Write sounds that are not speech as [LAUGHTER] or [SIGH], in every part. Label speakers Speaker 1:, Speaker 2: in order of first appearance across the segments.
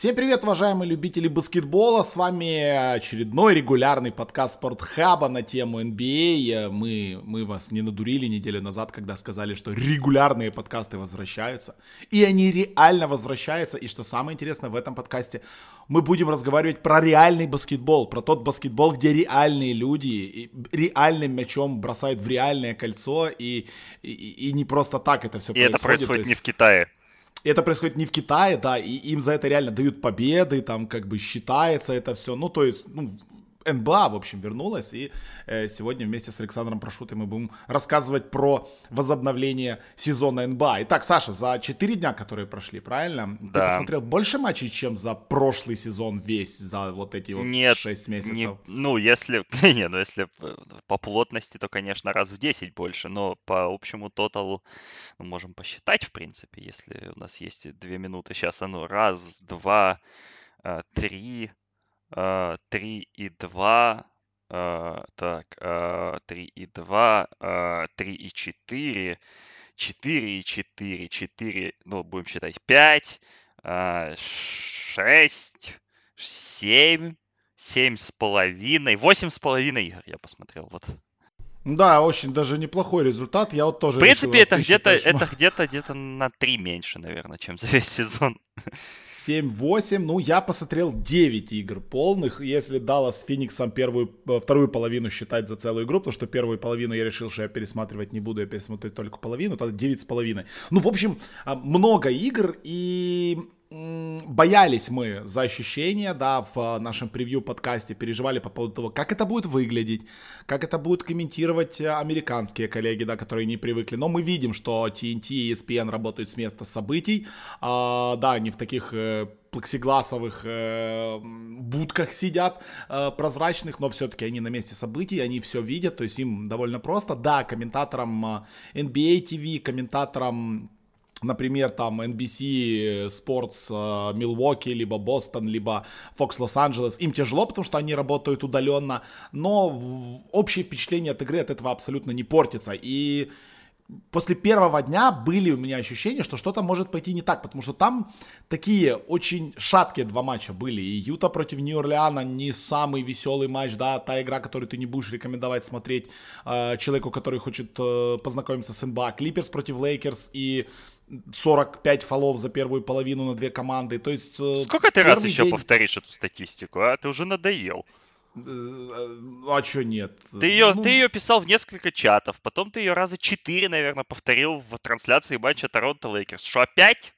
Speaker 1: Всем привет, уважаемые любители баскетбола. С вами очередной регулярный подкаст Спортхаба на тему NBA. Мы, мы вас не надурили неделю назад, когда сказали, что регулярные подкасты возвращаются. И они реально возвращаются. И что самое интересное в этом подкасте, мы будем разговаривать про реальный баскетбол, про тот баскетбол, где реальные люди реальным мячом бросают в реальное кольцо. И, и, и не просто так это все
Speaker 2: и происходит. И это происходит есть... не в Китае
Speaker 1: это происходит не в Китае, да, и им за это реально дают победы, там как бы считается это все. Ну, то есть, ну, НБА, в общем, вернулась, и э, сегодня вместе с Александром Прошутой мы будем рассказывать про возобновление сезона НБА. Итак, Саша, за 4 дня, которые прошли, правильно? Да. Ты посмотрел больше матчей, чем за прошлый сезон весь, за вот эти вот
Speaker 2: Нет,
Speaker 1: 6 месяцев? [LAUGHS] Не,
Speaker 2: ну, если, не, ну, если по плотности, то, конечно, раз в 10 больше, но по общему тоталу мы можем посчитать, в принципе, если у нас есть 2 минуты. Сейчас оно раз, два, э, три, 3 и 2, так, 3 и 2, 3 и 4, 4 и 4, 4, ну, будем считать 5, 6, 7, 7 с половиной, 8 с половиной игр я посмотрел, вот.
Speaker 1: Да, очень даже неплохой результат. Я вот тоже.
Speaker 2: В принципе, это где-то, это где-то, где-то на 3 меньше, наверное, чем за весь [LAUGHS] сезон.
Speaker 1: 7-8. Ну, я посмотрел 9 игр полных. Если Даллас с Фениксом первую, э, вторую половину считать за целую игру, потому что первую половину я решил, что я пересматривать не буду, я пересмотрю только половину, тогда 9 с половиной. Ну, в общем, а, много игр и боялись мы за ощущения, да, в э, нашем превью подкасте, переживали по поводу того, как это будет выглядеть, как это будут комментировать э, американские коллеги, да, которые не привыкли. Но мы видим, что TNT и ESPN работают с места событий, а, да, они в таких э, плексигласовых э, будках сидят э, прозрачных, но все-таки они на месте событий, они все видят, то есть им довольно просто. Да, комментаторам NBA TV, комментаторам например, там NBC Sports Milwaukee, либо Бостон, либо Fox Los-Angeles, им тяжело, потому что они работают удаленно, но общее впечатление от игры от этого абсолютно не портится. И после первого дня были у меня ощущения, что что-то может пойти не так, потому что там такие очень шаткие два матча были. И Юта против Нью-Орлеана не самый веселый матч, да, та игра, которую ты не будешь рекомендовать смотреть э, человеку, который хочет э, познакомиться с НБА. Клиперс против Лейкерс и 45 фолов за первую половину на две команды. То есть...
Speaker 2: Э, Сколько ты раз еще день... повторишь эту статистику, а? Ты уже надоел.
Speaker 1: Э, а что нет?
Speaker 2: Ты ее, ну... ты ее писал в несколько чатов, потом ты ее раза четыре, наверное, повторил в трансляции матча Торонто Лейкерс. Что, опять?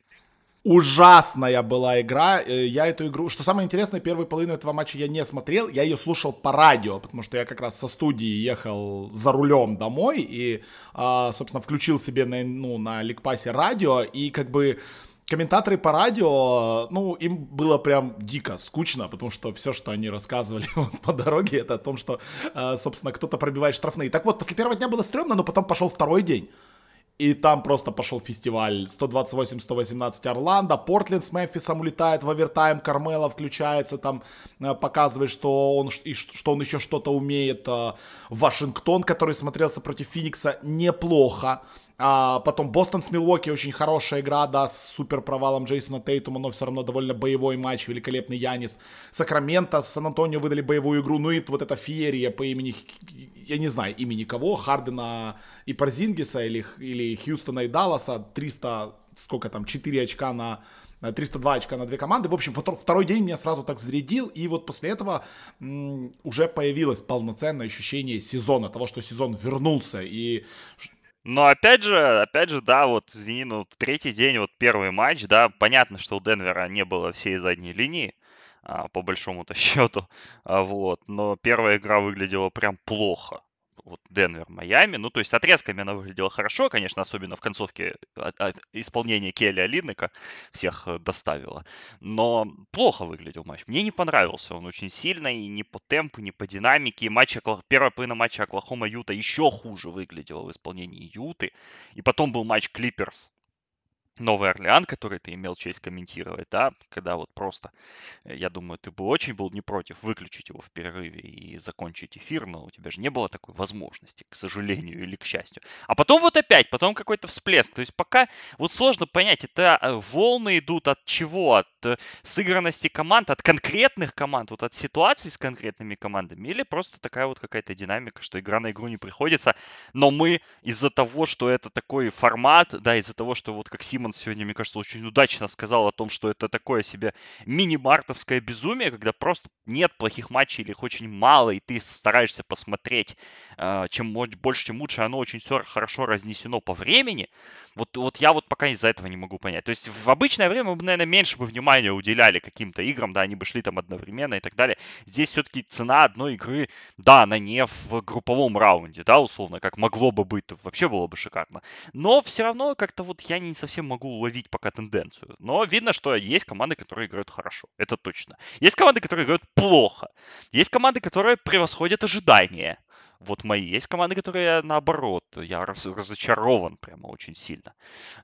Speaker 1: Ужасная была игра. Э, я эту игру... Что самое интересное, первую половину этого матча я не смотрел. Я ее слушал по радио, потому что я как раз со студии ехал за рулем домой и, а, собственно, включил себе на, ну, на Ликпасе радио и как бы комментаторы по радио, ну, им было прям дико скучно, потому что все, что они рассказывали [LAUGHS] по дороге, это о том, что, э, собственно, кто-то пробивает штрафные. Так вот, после первого дня было стрёмно, но потом пошел второй день. И там просто пошел фестиваль 128-118 Орландо, Портленд с Мемфисом улетает в овертайм, Кармела включается, там э, показывает, что он, и, что он еще что-то умеет. Э, Вашингтон, который смотрелся против Феникса неплохо. А потом Бостон с Милуоки, очень хорошая игра, да, с супер провалом Джейсона Тейтума, но все равно довольно боевой матч, великолепный Янис. Сакраменто с Сан-Антонио выдали боевую игру, ну и вот эта феерия по имени, я не знаю имени кого, Хардена и Парзингиса или, или Хьюстона и Далласа, 300, сколько там, 4 очка на 302 очка на две команды. В общем, второй день меня сразу так зарядил, и вот после этого м- уже появилось полноценное ощущение сезона, того, что сезон вернулся, и
Speaker 2: но опять же, опять же, да, вот, извини, ну, третий день, вот первый матч, да, понятно, что у Денвера не было всей задней линии, по большому-то [LAUGHS] счету, а, вот, но первая игра выглядела прям плохо вот Денвер, Майами. Ну, то есть отрезками она выглядела хорошо, конечно, особенно в концовке от, от исполнения Келли Алиннека всех э, доставила. Но плохо выглядел матч. Мне не понравился он очень сильно и ни по темпу, ни по динамике. Матч, первая половина матча Оклахома Юта еще хуже выглядела в исполнении Юты. И потом был матч Клиперс Новый Орлеан, который ты имел честь комментировать, да, когда вот просто, э, я думаю, ты бы очень был не против выключить его в перерыве и закончить эфир, но у тебя же не было такой возможности, к сожалению или к счастью. А потом вот опять, потом какой-то всплеск. То есть пока вот сложно понять, это э, волны идут от чего? От э, сыгранности команд, от конкретных команд, вот от ситуаций с конкретными командами, или просто такая вот какая-то динамика, что игра на игру не приходится, но мы из-за того, что это такой формат, да, из-за того, что вот как Симон сегодня, мне кажется, очень удачно сказал о том, что это такое себе мини-мартовское безумие, когда просто нет плохих матчей или их очень мало, и ты стараешься посмотреть, э, чем больше, чем лучше, оно очень все хорошо разнесено по времени, вот, вот я вот пока из-за этого не могу понять. То есть в обычное время мы наверное, меньше бы внимания уделяли каким-то играм, да, они бы шли там одновременно и так далее. Здесь все-таки цена одной игры, да, она не в групповом раунде, да, условно, как могло бы быть, вообще было бы шикарно. Но все равно как-то вот я не совсем могу уловить пока тенденцию. Но видно, что есть команды, которые играют хорошо, это точно. Есть команды, которые играют плохо. Есть команды, которые превосходят ожидания вот мои. Есть команды, которые наоборот, я раз, разочарован прямо очень сильно.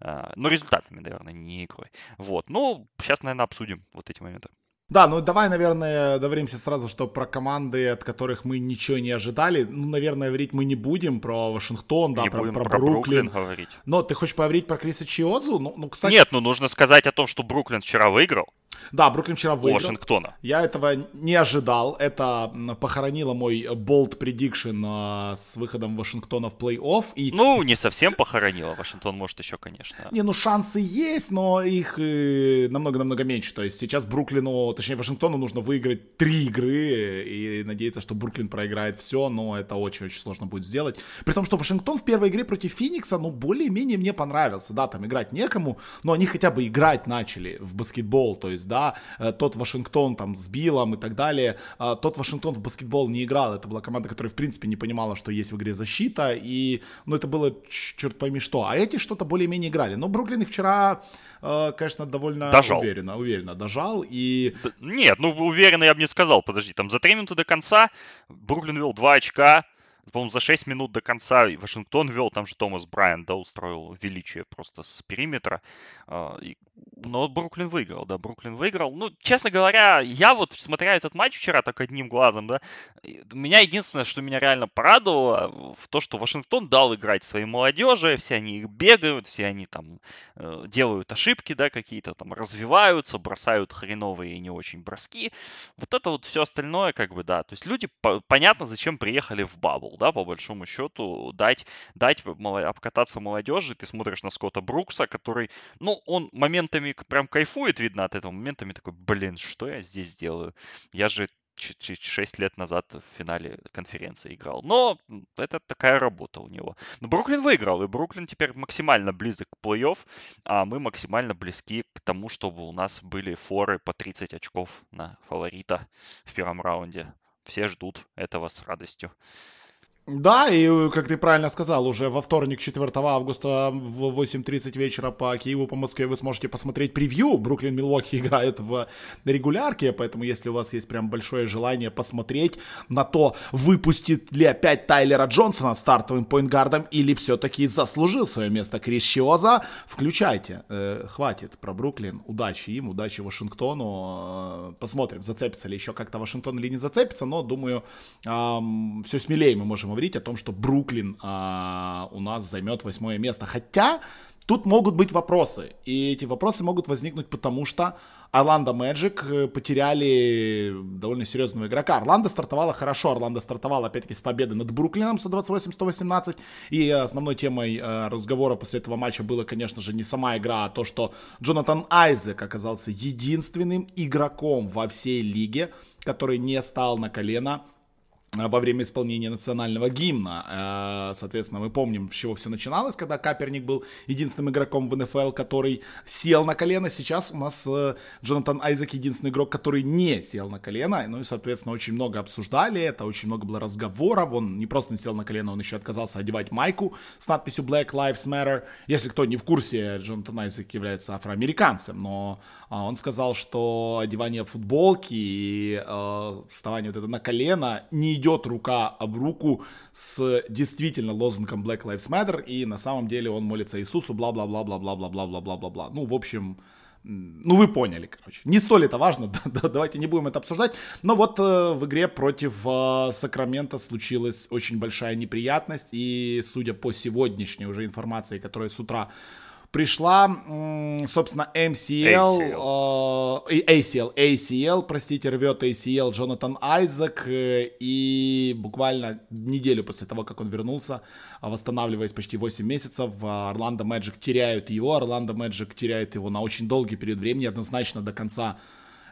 Speaker 2: А, но результатами, наверное, не игрой. Вот. Ну, сейчас, наверное, обсудим вот эти моменты.
Speaker 1: Да, ну давай, наверное, договоримся сразу, что про команды, от которых мы ничего не ожидали, ну, наверное, говорить мы не будем про Вашингтон, да,
Speaker 2: не
Speaker 1: про,
Speaker 2: про, про Бруклин. Бруклин говорить.
Speaker 1: Но ты хочешь поговорить про Криса Чиозу? Ну, ну, кстати...
Speaker 2: Нет, ну нужно сказать о том, что Бруклин вчера выиграл.
Speaker 1: Да, Бруклин вчера выиграл.
Speaker 2: Вашингтона.
Speaker 1: Я этого не ожидал. Это похоронило мой болт предикшн э, с выходом Вашингтона в плей-офф. И...
Speaker 2: Ну, не совсем похоронило. Вашингтон может еще, конечно.
Speaker 1: Не, ну шансы есть, но их э, намного-намного меньше. То есть сейчас Бруклину, точнее Вашингтону нужно выиграть три игры и надеяться, что Бруклин проиграет все, но это очень-очень сложно будет сделать. При том, что Вашингтон в первой игре против Феникса, ну, более-менее мне понравился. Да, там играть некому, но они хотя бы играть начали в баскетбол. То есть да, э, тот Вашингтон там с Биллом и так далее, а, тот Вашингтон в баскетбол не играл, это была команда, которая в принципе не понимала, что есть в игре защита, и, ну, это было черт пойми что, а эти что-то более-менее играли, но Бруклин их вчера, конечно, довольно
Speaker 2: дожал.
Speaker 1: уверенно, уверенно дожал, и...
Speaker 2: Нет, ну, уверенно я бы не сказал, подожди, там за 3 минуты до конца Бруклин вел 2 очка, по-моему, за 6 минут до конца Вашингтон вел, там же Томас Брайан, да, устроил величие просто с периметра. А, но Бруклин выиграл, да, Бруклин выиграл. Ну, честно говоря, я вот, смотря этот матч вчера так одним глазом, да, меня единственное, что меня реально порадовало, в то, что Вашингтон дал играть своей молодежи, все они бегают, все они там э, делают ошибки, да, какие-то там развиваются, бросают хреновые и не очень броски. Вот это вот все остальное, как бы, да, то есть люди, по- понятно, зачем приехали в бабл, да, по большому счету, дать, дать обкататься молодежи, ты смотришь на Скотта Брукса, который, ну, он моментами прям кайфует, видно, от этого, моментами такой, блин, что я здесь делаю? Я же 6 лет назад в финале конференции играл. Но это такая работа у него. Но Бруклин выиграл, и Бруклин теперь максимально близок к плей-офф, а мы максимально близки к тому, чтобы у нас были форы по 30 очков на фаворита в первом раунде. Все ждут этого с радостью.
Speaker 1: Да, и как ты правильно сказал, уже во вторник, 4 августа в 8.30 вечера по Киеву, по Москве вы сможете посмотреть превью. Бруклин Милвоки [LAUGHS] играют в регулярке, поэтому если у вас есть прям большое желание посмотреть на то, выпустит ли опять Тайлера Джонсона стартовым поинтгардом или все-таки заслужил свое место Крис Чиоза, включайте. Э, хватит про Бруклин. Удачи им, удачи Вашингтону. Э, посмотрим, зацепится ли еще как-то Вашингтон или не зацепится, но думаю, э, все смелее мы можем говорить о том, что Бруклин а, у нас займет восьмое место. Хотя тут могут быть вопросы. И эти вопросы могут возникнуть потому, что Орландо Мэджик потеряли довольно серьезного игрока. Орландо стартовала хорошо. Орландо стартовала, опять-таки, с победы над Бруклином 128-118. И основной темой э, разговора после этого матча было, конечно же, не сама игра, а то, что Джонатан Айзек оказался единственным игроком во всей лиге, который не стал на колено во время исполнения национального гимна. Э, соответственно, мы помним, с чего все начиналось, когда Каперник был единственным игроком в НФЛ, который сел на колено. Сейчас у нас э, Джонатан Айзек единственный игрок, который не сел на колено. Ну и, соответственно, очень много обсуждали это, очень много было разговоров. Он не просто не сел на колено, он еще отказался одевать майку с надписью Black Lives Matter. Если кто не в курсе, Джонатан Айзек является афроамериканцем, но он сказал, что одевание футболки и вставание вот это на колено не идет идет рука об руку с действительно лозунгом Black Lives Matter, и на самом деле он молится Иисусу, бла-бла-бла-бла-бла-бла-бла-бла-бла-бла. Ну, в общем, ну, вы поняли, короче. Не столь это важно, [LAUGHS] давайте не будем это обсуждать. Но вот э, в игре против э, Сакрамента случилась очень большая неприятность. И судя по сегодняшней уже информации, которая с утра пришла, собственно, MCL, ACL. Э, ACL, ACL, простите, рвет ACL Джонатан Айзек, э, и буквально неделю после того, как он вернулся, восстанавливаясь почти 8 месяцев, Орландо Мэджик теряют его, Орландо Мэджик теряет его на очень долгий период времени, однозначно до конца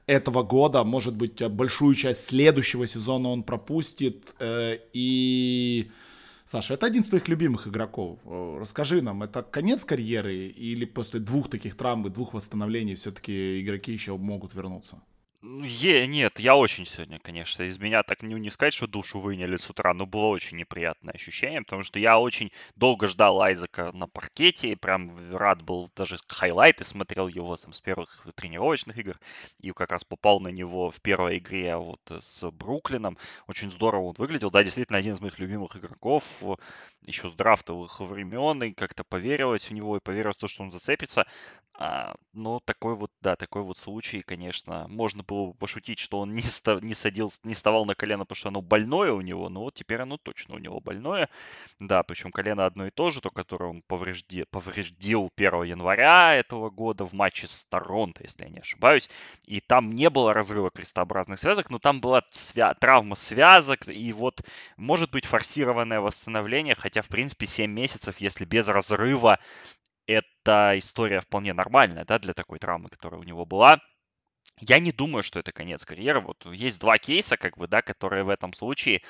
Speaker 1: этого года, может быть, большую часть следующего сезона он пропустит, э, и Саша, это один из твоих любимых игроков. Э, расскажи нам, это конец карьеры или после двух таких травм и двух восстановлений все-таки игроки еще могут вернуться?
Speaker 2: Ну, е, нет, я очень сегодня, конечно, из меня так не, не сказать, что душу выняли с утра, но было очень неприятное ощущение, потому что я очень долго ждал Айзека на паркете, и прям рад был, даже хайлайты смотрел его там, с первых тренировочных игр, и как раз попал на него в первой игре вот с Бруклином. Очень здорово он выглядел, да, действительно один из моих любимых игроков, еще с драфтовых времен, и как-то поверилось в него, и поверилось в то, что он зацепится. А, ну, такой вот, да, такой вот случай, конечно, можно было бы пошутить, что он не, ста- не садил, не вставал на колено, потому что оно больное у него, но вот теперь оно точно у него больное. Да, причем колено одно и то же, то, которое он поврежди, повредил 1 января этого года в матче с Торонто, если я не ошибаюсь. И там не было разрыва крестообразных связок, но там была свя- травма связок, и вот может быть форсированное восстановление, хотя, в принципе, 7 месяцев, если без разрыва, это история вполне нормальная, да, для такой травмы, которая у него была. Я не думаю, что это конец карьеры. Вот есть два кейса, как бы, да, которые в этом случае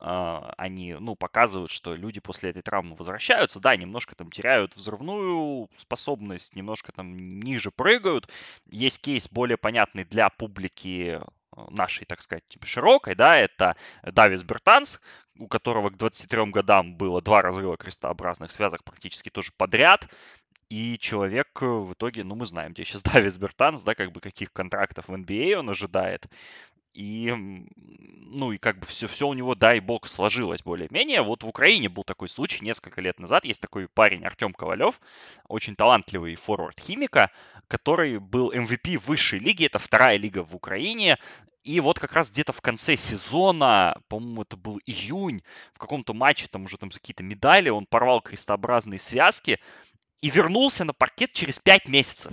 Speaker 2: э, они, ну, показывают, что люди после этой травмы возвращаются, да, немножко там теряют взрывную способность, немножко там ниже прыгают. Есть кейс более понятный для публики э, нашей, так сказать, типа широкой, да, это Давис Бертанс, у которого к 23 годам было два разрыва крестообразных связок практически тоже подряд. И человек э, в итоге, ну, мы знаем, где сейчас [LAUGHS] Давис Бертанс, да, как бы каких контрактов в NBA он ожидает. И, ну, и как бы все, все у него, дай бог, сложилось более-менее. Вот в Украине был такой случай несколько лет назад. Есть такой парень Артем Ковалев, очень талантливый форвард химика, который был MVP высшей лиги, это вторая лига в Украине. И вот как раз где-то в конце сезона, по-моему, это был июнь, в каком-то матче, там уже там какие-то медали, он порвал крестообразные связки и вернулся на паркет через 5 месяцев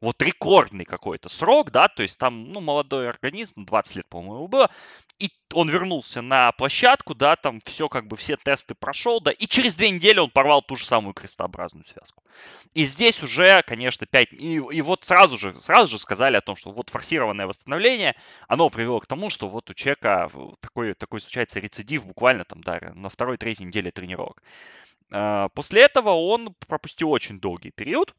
Speaker 2: вот рекордный какой-то срок, да, то есть там, ну, молодой организм, 20 лет, по-моему, было, и он вернулся на площадку, да, там все как бы, все тесты прошел, да, и через две недели он порвал ту же самую крестообразную связку. И здесь уже, конечно, 5, и, и вот сразу же, сразу же сказали о том, что вот форсированное восстановление, оно привело к тому, что вот у человека такой, такой случается рецидив буквально там, да, на второй-третьей неделе тренировок. А, после этого он пропустил очень долгий период,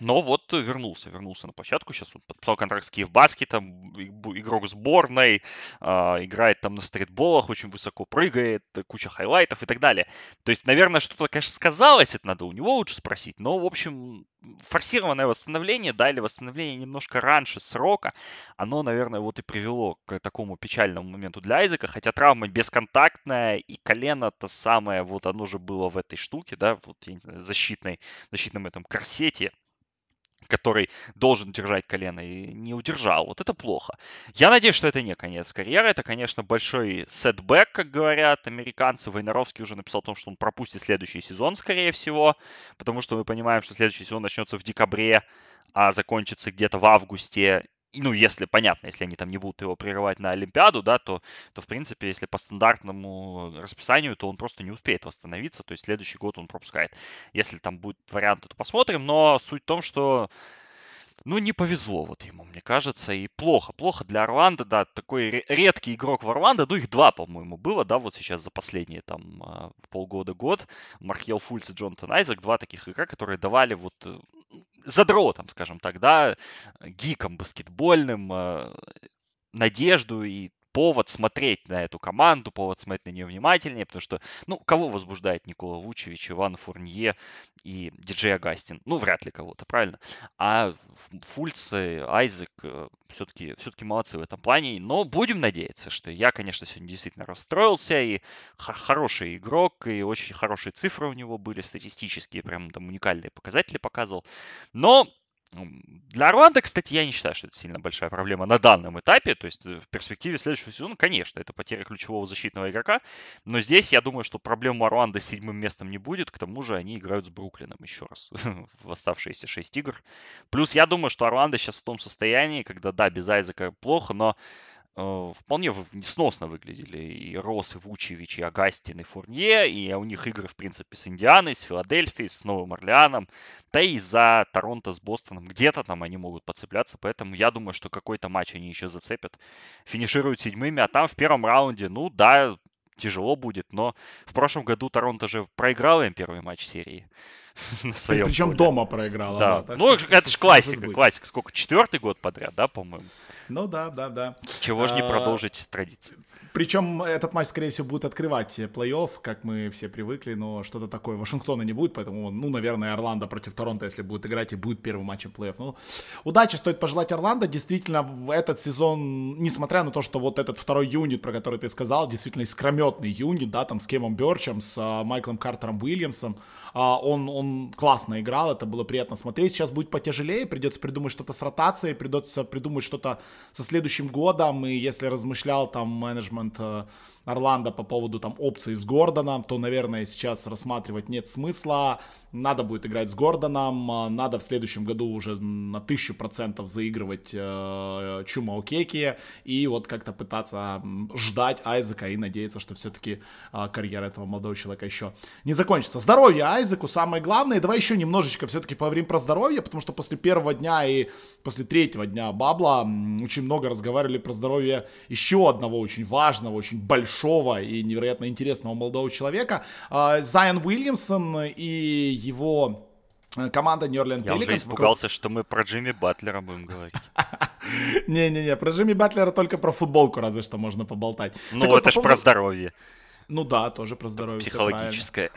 Speaker 2: но вот вернулся, вернулся на площадку. Сейчас он подписал контракт с Киев Баскетом, игрок сборной, э, играет там на стритболах, очень высоко прыгает, куча хайлайтов и так далее. То есть, наверное, что-то, конечно, сказалось, это надо у него лучше спросить. Но, в общем, форсированное восстановление, да, или восстановление немножко раньше срока, оно, наверное, вот и привело к такому печальному моменту для Айзека, хотя травма бесконтактная, и колено-то самое, вот оно же было в этой штуке, да, вот, я не знаю, защитной, защитном этом корсете, который должен держать колено и не удержал. Вот это плохо. Я надеюсь, что это не конец карьеры. Это, конечно, большой setback, как говорят американцы. Войнаровский уже написал о том, что он пропустит следующий сезон, скорее всего, потому что мы понимаем, что следующий сезон начнется в декабре, а закончится где-то в августе ну, если, понятно, если они там не будут его прерывать на Олимпиаду, да, то, то, в принципе, если по стандартному расписанию, то он просто не успеет восстановиться, то есть следующий год он пропускает. Если там будет вариант, то посмотрим, но суть в том, что ну, не повезло вот ему, мне кажется, и плохо. Плохо для Орландо, да, такой редкий игрок в Орландо, ну, их два, по-моему, было, да, вот сейчас за последние там а, полгода-год. Мархел Фульц и Джонатан Айзек, два таких игрока, которые давали вот э, задротом, скажем так, да, гиком баскетбольным, а, надежду и повод смотреть на эту команду, повод смотреть на нее внимательнее, потому что, ну, кого возбуждает Никола Вучевич, Иван Фурнье и диджей Агастин? Ну, вряд ли кого-то, правильно? А Фульц, Айзек все-таки все молодцы в этом плане, но будем надеяться, что я, конечно, сегодня действительно расстроился, и хороший игрок, и очень хорошие цифры у него были, статистические, прям там уникальные показатели показывал, но для Орландо, кстати, я не считаю, что это сильно большая проблема на данном этапе. То есть э, в перспективе следующего сезона, конечно, это потеря ключевого защитного игрока. Но здесь я думаю, что проблем у Орландо с седьмым местом не будет. К тому же они играют с Бруклином еще раз [LAUGHS] в оставшиеся шесть игр. Плюс я думаю, что Орландо сейчас в том состоянии, когда, да, без Айзека плохо, но вполне сносно выглядели и Рос, и Вучевич, и Агастин, и Фурнье, и у них игры, в принципе, с Индианой, с Филадельфией, с Новым Орлеаном, да и за Торонто с Бостоном. Где-то там они могут подцепляться, поэтому я думаю, что какой-то матч они еще зацепят. Финишируют седьмыми, а там в первом раунде, ну да, тяжело будет, но в прошлом году Торонто же проиграл им первый матч серии. [LAUGHS]
Speaker 1: на своем Причем поле. дома проиграла.
Speaker 2: Да. да ну, что, это же классика, классика. Сколько? Четвертый год подряд, да, по-моему?
Speaker 1: Ну да, да, да.
Speaker 2: Чего же не а, продолжить традицию?
Speaker 1: Причем этот матч, скорее всего, будет открывать плей-офф, как мы все привыкли, но что-то такое. Вашингтона не будет, поэтому, ну, наверное, Орландо против Торонто, если будет играть, и будет первым матчем плей-офф. Ну, удачи стоит пожелать Орландо. Действительно, в этот сезон, несмотря на то, что вот этот второй юнит, про который ты сказал, действительно искрометный юнит, да, там с Кемом Берчем, с а, Майклом Картером Уильямсом, а, он, он классно играл, это было приятно смотреть. Сейчас будет потяжелее, придется придумать что-то с ротацией, придется придумать что-то со следующим годом, и если размышлял там менеджмент э, Орландо по поводу там опции с Гордоном, то, наверное, сейчас рассматривать нет смысла. Надо будет играть с Гордоном, надо в следующем году уже на тысячу процентов заигрывать э, Чума Океки и вот как-то пытаться ждать Айзека и надеяться, что все-таки э, карьера этого молодого человека еще не закончится. Здоровье Айзеку самое главное. Давай еще немножечко все-таки поговорим про здоровье, потому что после первого дня и после третьего дня Бабла очень много разговаривали про здоровье еще одного очень важного, очень большого большого и невероятно интересного молодого человека. А, Зайон Уильямсон и его э, команда Orleans
Speaker 2: Я Pelicans. уже испугался, вокруг... что мы про Джимми Батлера будем говорить. [LAUGHS]
Speaker 1: Не-не-не, про Джимми Батлера только про футболку разве что можно поболтать.
Speaker 2: Ну, это же про здоровье.
Speaker 1: Ну да, тоже про здоровье.
Speaker 2: Психологическое.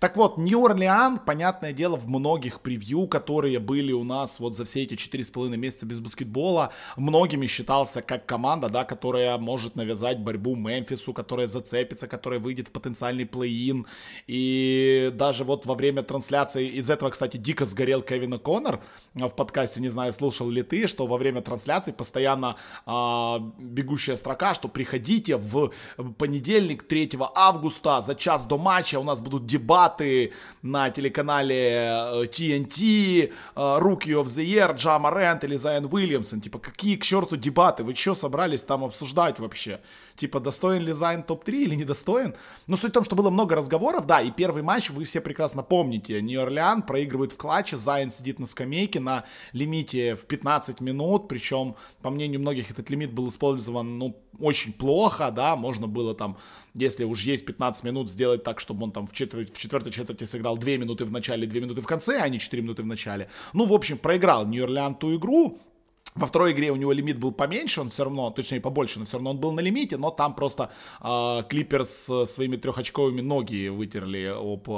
Speaker 1: Так вот, Нью-Орлеан, понятное дело, в многих превью, которые были у нас вот за все эти четыре с половиной месяца без баскетбола, многими считался как команда, да, которая может навязать борьбу Мемфису, которая зацепится, которая выйдет в потенциальный плей-ин. И даже вот во время трансляции, из этого, кстати, дико сгорел Кевин Коннор в подкасте, не знаю, слушал ли ты, что во время трансляции постоянно а, бегущая строка, что приходите в понедельник 3 августа за час до матча, у нас будут дебаты на телеканале TNT, э, э, Rookie of the Year, Джа Морант или Зайон Уильямсон. Типа, какие к черту дебаты? Вы что собрались там обсуждать вообще? Типа, достоин ли Зайн топ-3 или недостоин? Но суть в том, что было много разговоров, да, и первый матч вы все прекрасно помните. Нью-Орлеан проигрывает в клатче, Зайн сидит на скамейке на лимите в 15 минут, причем, по мнению многих, этот лимит был использован, ну, очень плохо, да, можно было там, если уж есть 15 минут, сделать так, чтобы он там в, четверть, в четвертой четверти сыграл 2 минуты в начале, 2 минуты в конце, а не 4 минуты в начале. Ну, в общем, проиграл Нью-Орлеан ту игру, во второй игре у него лимит был поменьше, он все равно, точнее побольше, но все равно он был на лимите, но там просто э, Клиперс своими трехочковыми ноги вытерли об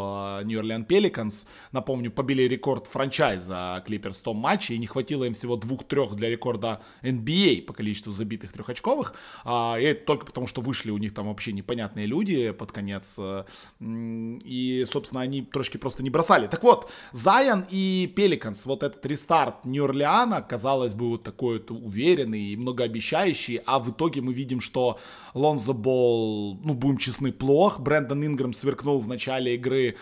Speaker 1: Нью Орлеан Пеликанс. Напомню, побили рекорд франчайза Клиперс в том матче, и не хватило им всего двух-трех для рекорда NBA по количеству забитых трехочковых. Э, и это только потому, что вышли у них там вообще непонятные люди под конец. Э, и, собственно, они трошки просто не бросали. Так вот, Зайон и Пеликанс, вот этот рестарт Нью-Орлеана, казалось бы, вот такой вот уверенный и многообещающий, а в итоге мы видим, что Лонзо Болл, ну, будем честны, плох. Брэндон Ингрэм сверкнул в начале игры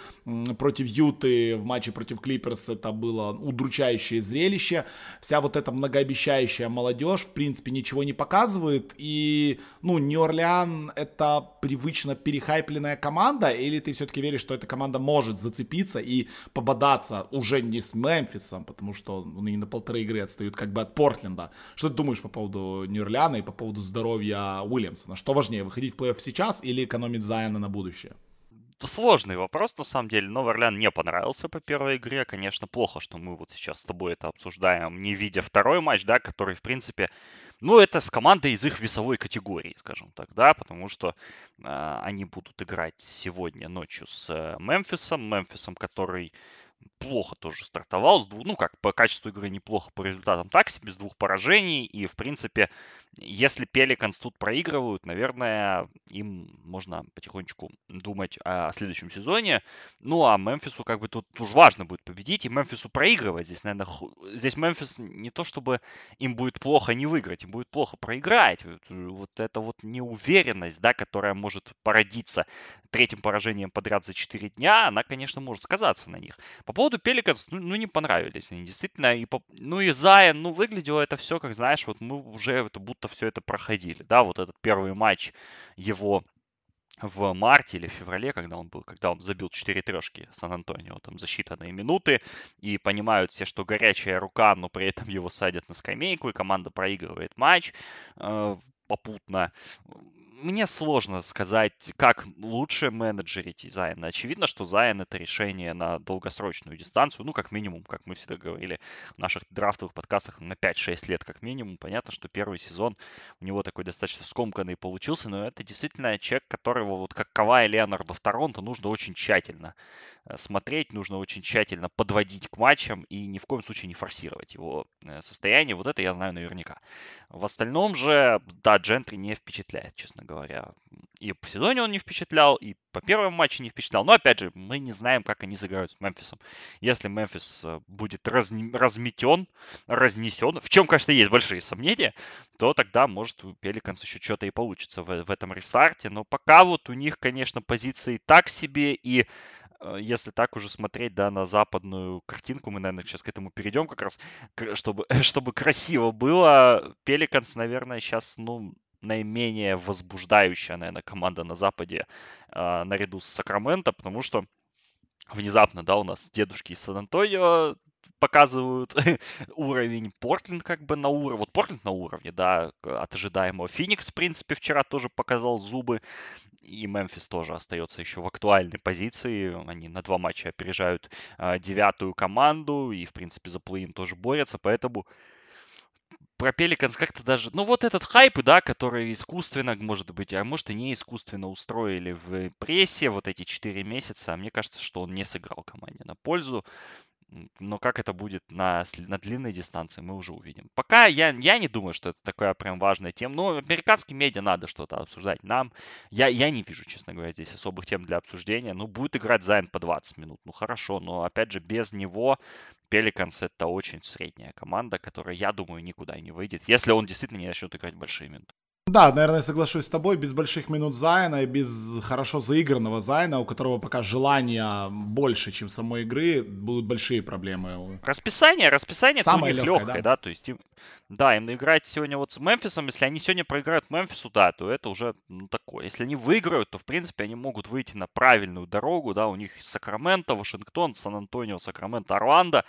Speaker 1: против Юты, в матче против Клиперс это было удручающее зрелище. Вся вот эта многообещающая молодежь, в принципе, ничего не показывает, и, ну, Нью-Орлеан это привычно перехайпленная команда, или ты все-таки веришь, что эта команда может зацепиться и пободаться уже не с Мемфисом, потому что ну, они на полторы игры отстают как бы от Пор Портленда. Что ты думаешь по поводу Нью-Орлеана и по поводу здоровья Уильямсона? Что важнее, выходить в плей-офф сейчас или экономить Зайна на будущее?
Speaker 2: сложный вопрос, на самом деле. Новый Орлеан не понравился по первой игре. Конечно, плохо, что мы вот сейчас с тобой это обсуждаем, не видя второй матч, да, который, в принципе, Ну, это с командой из их весовой категории, скажем так, да, потому что э, они будут играть сегодня ночью с э, Мемфисом, Мемфисом, который плохо тоже стартовал. С двух, ну, как по качеству игры неплохо, по результатам так себе, с двух поражений. И, в принципе, если Пеликанс тут проигрывают, наверное, им можно потихонечку думать о следующем сезоне. Ну, а Мемфису как бы тут уж важно будет победить. И Мемфису проигрывать здесь, наверное, здесь Мемфис не то, чтобы им будет плохо не выиграть, им будет плохо проиграть. Вот это вот неуверенность, да, которая может породиться третьим поражением подряд за 4 дня, она, конечно, может сказаться на них. По поводу Пеликанс, ну, ну, не понравились они действительно. И по... Ну и Зайен, ну, выглядело это все, как, знаешь, вот мы уже это будто все это проходили, да, вот этот первый матч его в марте или феврале, когда он был, когда он забил 4 трешки Сан-Антонио, там за считанные минуты, и понимают все, что горячая рука, но при этом его садят на скамейку, и команда проигрывает матч э, попутно мне сложно сказать, как лучше менеджерить Зайна. Очевидно, что Зайн это решение на долгосрочную дистанцию, ну, как минимум, как мы всегда говорили в наших драфтовых подкастах, на 5-6 лет как минимум. Понятно, что первый сезон у него такой достаточно скомканный получился, но это действительно человек, которого вот как Кавай Леонарда в Торонто нужно очень тщательно э, смотреть, нужно очень тщательно подводить к матчам и ни в коем случае не форсировать его э, состояние. Вот это я знаю наверняка. В остальном же, да, Джентри не впечатляет, честно говоря говоря. И по сезоне он не впечатлял, и по первому матчу не впечатлял. Но, опять же, мы не знаем, как они сыграют с Мемфисом. Если Мемфис э, будет разни- разметен, разнесен, в чем, конечно, есть большие сомнения, то тогда, может, у Пеликанс еще что-то и получится в, в этом рестарте. Но пока вот у них, конечно, позиции так себе, и э, если так уже смотреть, да, на западную картинку, мы, наверное, сейчас к этому перейдем как раз, чтобы, [LAUGHS] чтобы красиво было. Пеликанс, наверное, сейчас, ну, наименее возбуждающая, наверное, команда на Западе э, наряду с Сакраменто, потому что внезапно, да, у нас дедушки из Сан-Антонио показывают [LAUGHS] уровень Портленд как бы на уровне, вот Портленд на уровне, да, от ожидаемого. Феникс, в принципе, вчера тоже показал зубы, и Мемфис тоже остается еще в актуальной позиции. Они на два матча опережают э, девятую команду, и, в принципе, за плей тоже борются, поэтому про Пеликанс как-то даже... Ну, вот этот хайп, да, который искусственно, может быть, а может и не искусственно устроили в прессе вот эти 4 месяца, мне кажется, что он не сыграл команде на пользу. Но как это будет на, на длинной дистанции, мы уже увидим. Пока я, я не думаю, что это такая прям важная тема. Но американским медиа надо что-то обсуждать. Нам, я, я не вижу, честно говоря, здесь особых тем для обсуждения. Ну, будет играть Зайн по 20 минут. Ну, хорошо, но опять же, без него Пеликанс это очень средняя команда, которая, я думаю, никуда не выйдет, если он действительно не начнет играть большие минуты.
Speaker 1: Да, наверное, соглашусь с тобой. Без больших минут Зайна и без хорошо заигранного Зайна, у которого пока желания больше, чем самой игры, будут большие проблемы.
Speaker 2: Расписание, расписание Самое у них легкое, да? да, то есть им, да, им играть сегодня вот с Мемфисом, если они сегодня проиграют Мемфису, да, то это уже ну, такое. Если они выиграют, то, в принципе, они могут выйти на правильную дорогу, да, у них Сакраменто, Вашингтон, Сан-Антонио, Сакраменто, Орландо.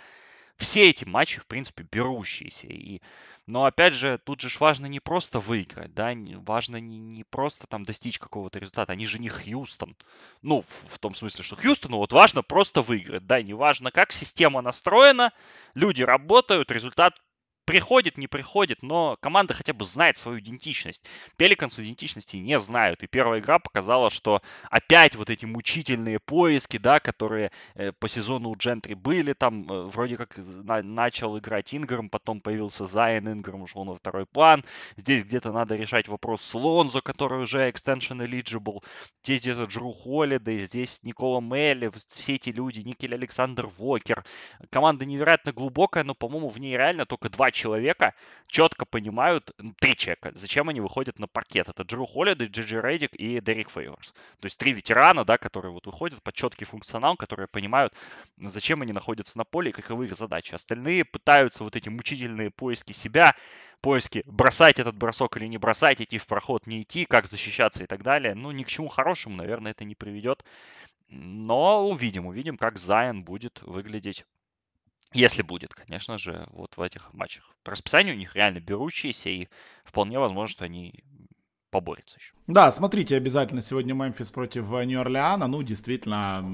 Speaker 2: Все эти матчи, в принципе, берущиеся. И но опять же, тут же важно не просто выиграть, да, важно не, не просто там достичь какого-то результата. Они же не Хьюстон. Ну, в, в том смысле, что Хьюстону вот важно просто выиграть, да, не важно, как система настроена, люди работают, результат приходит, не приходит, но команда хотя бы знает свою идентичность. Пеликанс идентичности не знают. И первая игра показала, что опять вот эти мучительные поиски, да, которые э, по сезону у Джентри были, там э, вроде как на, начал играть Инграм, потом появился Зайен, Инграм ушел на второй план. Здесь где-то надо решать вопрос с Лонзо, который уже extension eligible. Здесь где-то Джру Холлидей, здесь Никола Мелли, все эти люди, Никель Александр Вокер. Команда невероятно глубокая, но, по-моему, в ней реально только два человека четко понимают, три человека, зачем они выходят на паркет. Это Джеру Холлиды, Джиджи Рейдик и Дерек Фейворс. То есть три ветерана, да, которые вот выходят под четкий функционал, которые понимают, зачем они находятся на поле и каковы их задачи. Остальные пытаются вот эти мучительные поиски себя, поиски бросать этот бросок или не бросать, идти в проход, не идти, как защищаться и так далее. Ну, ни к чему хорошему, наверное, это не приведет. Но увидим, увидим, как Зайон будет выглядеть если будет, конечно же, вот в этих матчах. Расписание у них реально берущиеся, и вполне возможно, что они поборется еще.
Speaker 1: Да, смотрите обязательно сегодня Мемфис против Нью-Орлеана. Ну, действительно,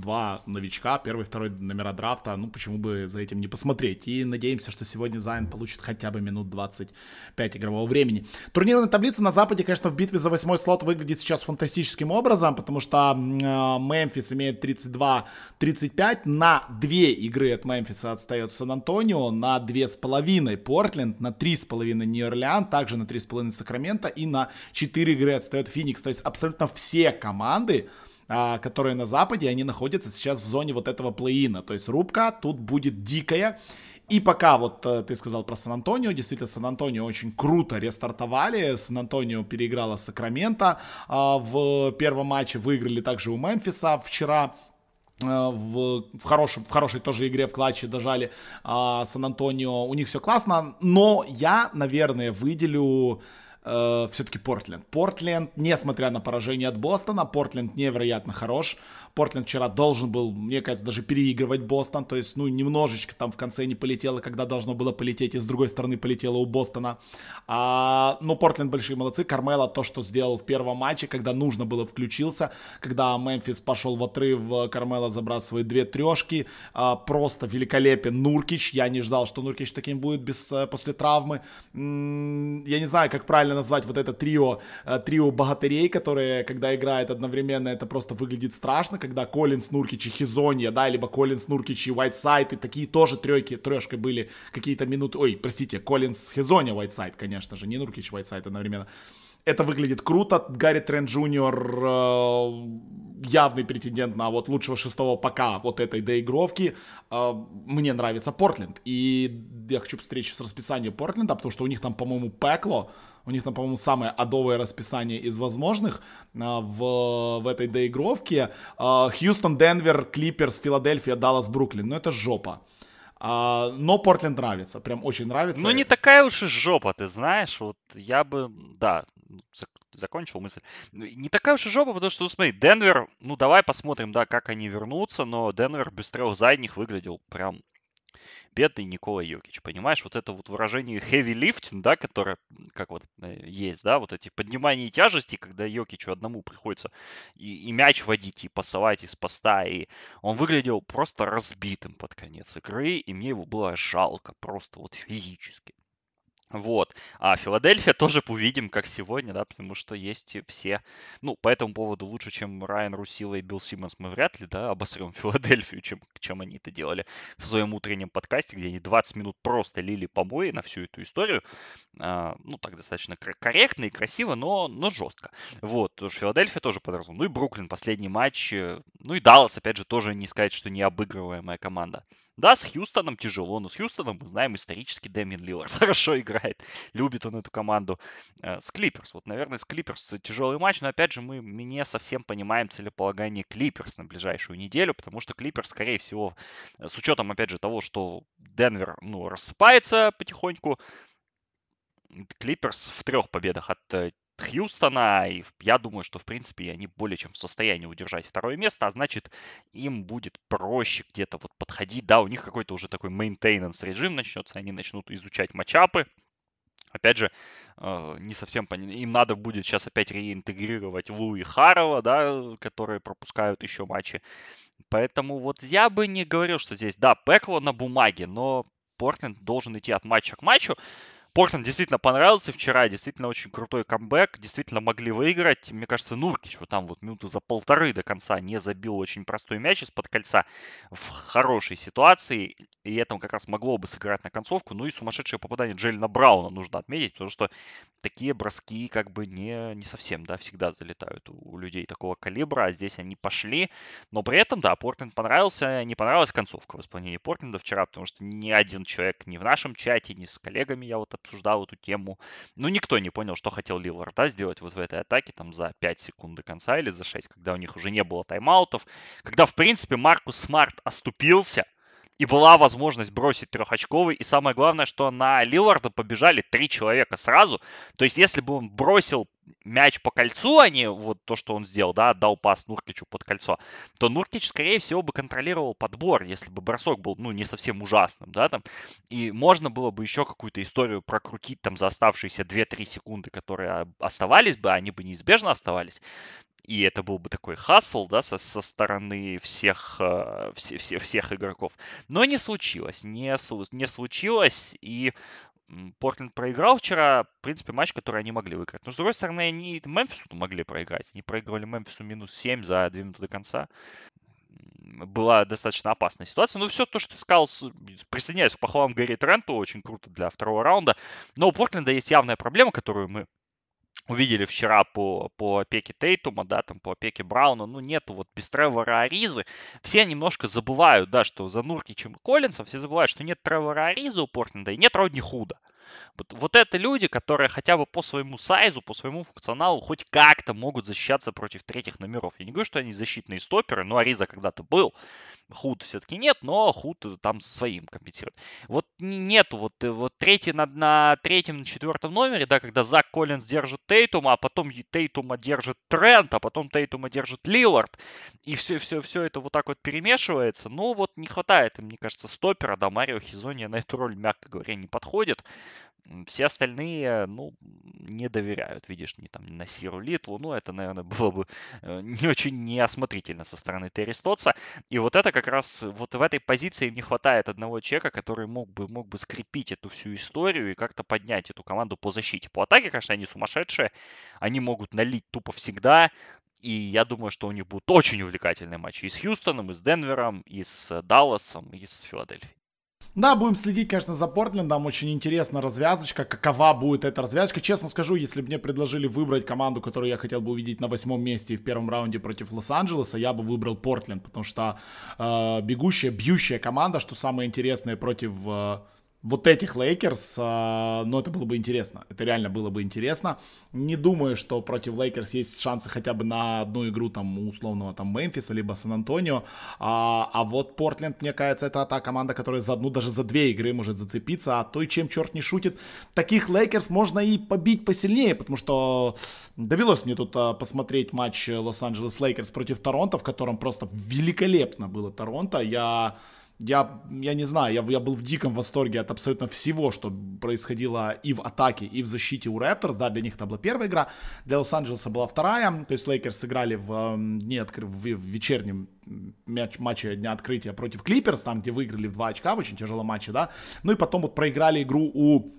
Speaker 1: два новичка, первый, второй номера драфта. Ну, почему бы за этим не посмотреть? И надеемся, что сегодня Зайн получит хотя бы минут 25 игрового времени. Турнирная таблица на Западе, конечно, в битве за восьмой слот выглядит сейчас фантастическим образом, потому что э, Мемфис имеет 32-35. На две игры от Мемфиса отстает Сан-Антонио, на две с половиной Портленд, на три с половиной Нью-Орлеан, также на три с половиной Сакраменто и на 4 игры отстает Феникс. То есть абсолютно все команды, а, которые на Западе, они находятся сейчас в зоне вот этого плей-ина. То есть рубка тут будет дикая. И пока вот э, ты сказал про Сан-Антонио, действительно, Сан-Антонио очень круто рестартовали. Сан-Антонио переиграла Сакраменто а, в первом матче, выиграли также у Мемфиса вчера э, в, в, хорошем, в хорошей тоже игре в клатче дожали а, Сан-Антонио. У них все классно, но я, наверное, выделю э, все-таки Портленд. Портленд, несмотря на поражение от Бостона, Портленд невероятно хорош. Портленд вчера должен был, мне кажется, даже переигрывать Бостон, то есть, ну, немножечко там в конце не полетело, когда должно было полететь, и с другой стороны полетело у Бостона. А, но Портленд большие молодцы. Кармела то, что сделал в первом матче, когда нужно было, включился. Когда Мемфис пошел в отрыв, Кармела забрасывает две трешки. А, просто великолепен Нуркич. Я не ждал, что Нуркич таким будет без, э, после травмы. М-м, я не знаю, как правильно назвать вот это трио, э, трио богатырей, которые, когда играет одновременно, это просто выглядит страшно когда Коллинс, Нуркич и Хизонья, да, либо Коллинс, Нуркич и Уайтсайд, и такие тоже трёхи, трёшкой были какие-то минуты, ой, простите, Коллинс, Хизонья, Уайтсайд, конечно же, не Нуркич, Уайтсайд одновременно. Это выглядит круто. Гарри Трент Джуниор э, явный претендент на вот лучшего шестого пока вот этой доигровки. Э, мне нравится Портленд. И я хочу встречи с расписанием Портленда, потому что у них там, по-моему, пекло. У них там, по-моему, самое адовое расписание из возможных а, в, в этой доигровке. А, Хьюстон, Денвер, Клиперс, Филадельфия, Даллас, Бруклин. Ну, это жопа. А, но Портленд нравится, прям очень нравится.
Speaker 2: Ну, не такая уж и жопа, ты знаешь. Вот я бы, да, закончил мысль. Ну, не такая уж и жопа, потому что, ну, смотри, Денвер, ну, давай посмотрим, да, как они вернутся, но Денвер без трех задних выглядел прям бедный Никола Йокич, понимаешь? Вот это вот выражение heavy lifting, да, которое, как вот э, есть, да, вот эти поднимания тяжести, когда Йокичу одному приходится и, и мяч водить, и пасовать из поста, и он выглядел просто разбитым под конец игры, и мне его было жалко, просто вот физически. Вот. А Филадельфия тоже увидим, как сегодня, да, потому что есть все... Ну, по этому поводу лучше, чем Райан Русила и Билл Симмонс, мы вряд ли, да, обосрем [LAUGHS] Филадельфию, чем, чем они это делали в своем утреннем подкасте, где они 20 минут просто лили помои на всю эту историю. А, ну, так достаточно корректно и красиво, но, но жестко. Вот, потому что Филадельфия тоже подразумевает. Ну и Бруклин, последний матч. Ну и Даллас, опять же, тоже не сказать, что необыгрываемая команда. Да, с Хьюстоном тяжело, но с Хьюстоном мы знаем исторически Дэмин Лиллард [LAUGHS] хорошо играет, любит он эту команду. Э, с Клиперс, вот, наверное, с Клиперс тяжелый матч, но опять же мы не совсем понимаем целеполагание Клиперс на ближайшую неделю, потому что Клиперс, скорее всего, с учетом, опять же, того, что Денвер, ну, рассыпается потихоньку, Клиперс в трех победах от э, Хьюстона, и я думаю, что, в принципе, они более чем в состоянии удержать второе место, а значит, им будет проще где-то вот подходить, да, у них какой-то уже такой maintenance режим начнется, они начнут изучать матчапы, Опять же, э, не совсем понятно. Им надо будет сейчас опять реинтегрировать Лу и Харова, да, которые пропускают еще матчи. Поэтому вот я бы не говорил, что здесь, да, пекло на бумаге, но Портленд должен идти от матча к матчу. Портленд действительно понравился вчера, действительно очень крутой камбэк, действительно могли выиграть. Мне кажется, Нуркич вот там вот минуты за полторы до конца не забил очень простой мяч из-под кольца в хорошей ситуации, и это как раз могло бы сыграть на концовку. Ну и сумасшедшее попадание Джелина Брауна нужно отметить, потому что такие броски как бы не, не совсем, да, всегда залетают у, у людей такого калибра, а здесь они пошли. Но при этом, да, Портленд понравился, не понравилась концовка в исполнении Портленда вчера, потому что ни один человек ни в нашем чате, ни с коллегами я вот обсуждал эту тему. Ну, никто не понял, что хотел Лиллард да, сделать вот в этой атаке там за 5 секунд до конца или за 6, когда у них уже не было тайм-аутов, когда, в принципе, Маркус Смарт оступился, и была возможность бросить трехочковый. И самое главное, что на Лиларда побежали три человека сразу. То есть, если бы он бросил мяч по кольцу, а не вот то, что он сделал, да, отдал пас Нуркичу под кольцо, то Нуркич, скорее всего, бы контролировал подбор, если бы бросок был, ну, не совсем ужасным, да, там. И можно было бы еще какую-то историю прокрутить там за оставшиеся 2-3 секунды, которые оставались бы, они бы неизбежно оставались и это был бы такой хасл, да, со, со стороны всех, э, все, все, всех игроков. Но не случилось, не, не случилось, и Портленд проиграл вчера, в принципе, матч, который они могли выиграть. Но, с другой стороны, они Мемфису могли проиграть. Они проигрывали Мемфису минус 7 за 2 минуты до конца. Была достаточно опасная ситуация. Но все то, что ты сказал, присоединяюсь к похвалам Гэри Тренту, очень круто для второго раунда. Но у Портленда есть явная проблема, которую мы увидели вчера по, по опеке Тейтума, да, там по опеке Брауна, ну, нету вот без Тревора Аризы. Все немножко забывают, да, что за Нуркичем и Коллинсом все забывают, что нет Тревора Аризы у Портленда и нет Родни Худа. Вот, вот это люди, которые хотя бы по своему сайзу, по своему функционалу хоть как-то могут защищаться против третьих номеров. Я не говорю, что они защитные стоперы, но Ариза когда-то был. Худ все-таки нет, но Худ там своим компенсирует. Вот нету вот, э, вот третий на, на третьем, на четвертом номере, да, когда Зак Коллинз держит Тейтума, а потом Тейтума держит Трент, а потом Тейтума держит Лилард, и все, все, все это вот так вот перемешивается. Ну вот не хватает, мне кажется, стопера, да, Марио Хизония на эту роль, мягко говоря, не подходит. Все остальные, ну, не доверяют, видишь, не там на Сиру Литлу, ну, это, наверное, [LAUGHS] было бы э, не очень неосмотрительно со стороны Терри Стотса. И вот это как раз, вот в этой позиции им не хватает одного человека, который мог бы, мог бы скрепить эту всю историю и как-то поднять эту команду по защите. По атаке, конечно, они сумасшедшие, они могут налить тупо всегда, и я думаю, что у них будут очень увлекательные матчи и с Хьюстоном, и с Денвером, и с Далласом, и с Филадельфией.
Speaker 1: Да, будем следить, конечно, за Портлендом. Очень интересна развязочка. Какова будет эта развязочка? Честно скажу, если бы мне предложили выбрать команду, которую я хотел бы увидеть на восьмом месте в первом раунде против Лос-Анджелеса, я бы выбрал Портленд, потому что э, бегущая, бьющая команда, что самое интересное против... Э, вот этих Лейкерс, а, ну, это было бы интересно. Это реально было бы интересно. Не думаю, что против Лейкерс есть шансы хотя бы на одну игру там условного там Мемфиса, либо Сан-Антонио. А, а вот Портленд, мне кажется, это та команда, которая за одну, даже за две игры может зацепиться. А то и чем черт не шутит, таких Лейкерс можно и побить посильнее, потому что довелось мне тут а, посмотреть матч Лос-Анджелес Лейкерс против Торонто, в котором просто великолепно было Торонто. Я я, я не знаю, я, я был в диком восторге от абсолютно всего, что происходило и в атаке, и в защите у Raptors. Да, для них это была первая игра, для Лос-Анджелеса была вторая. То есть Лейкерс сыграли в, эм, дне откры... в, в вечернем мат, матче дня открытия против Клиперс, там, где выиграли в два очка в очень тяжелом матче, да. Ну и потом вот проиграли игру у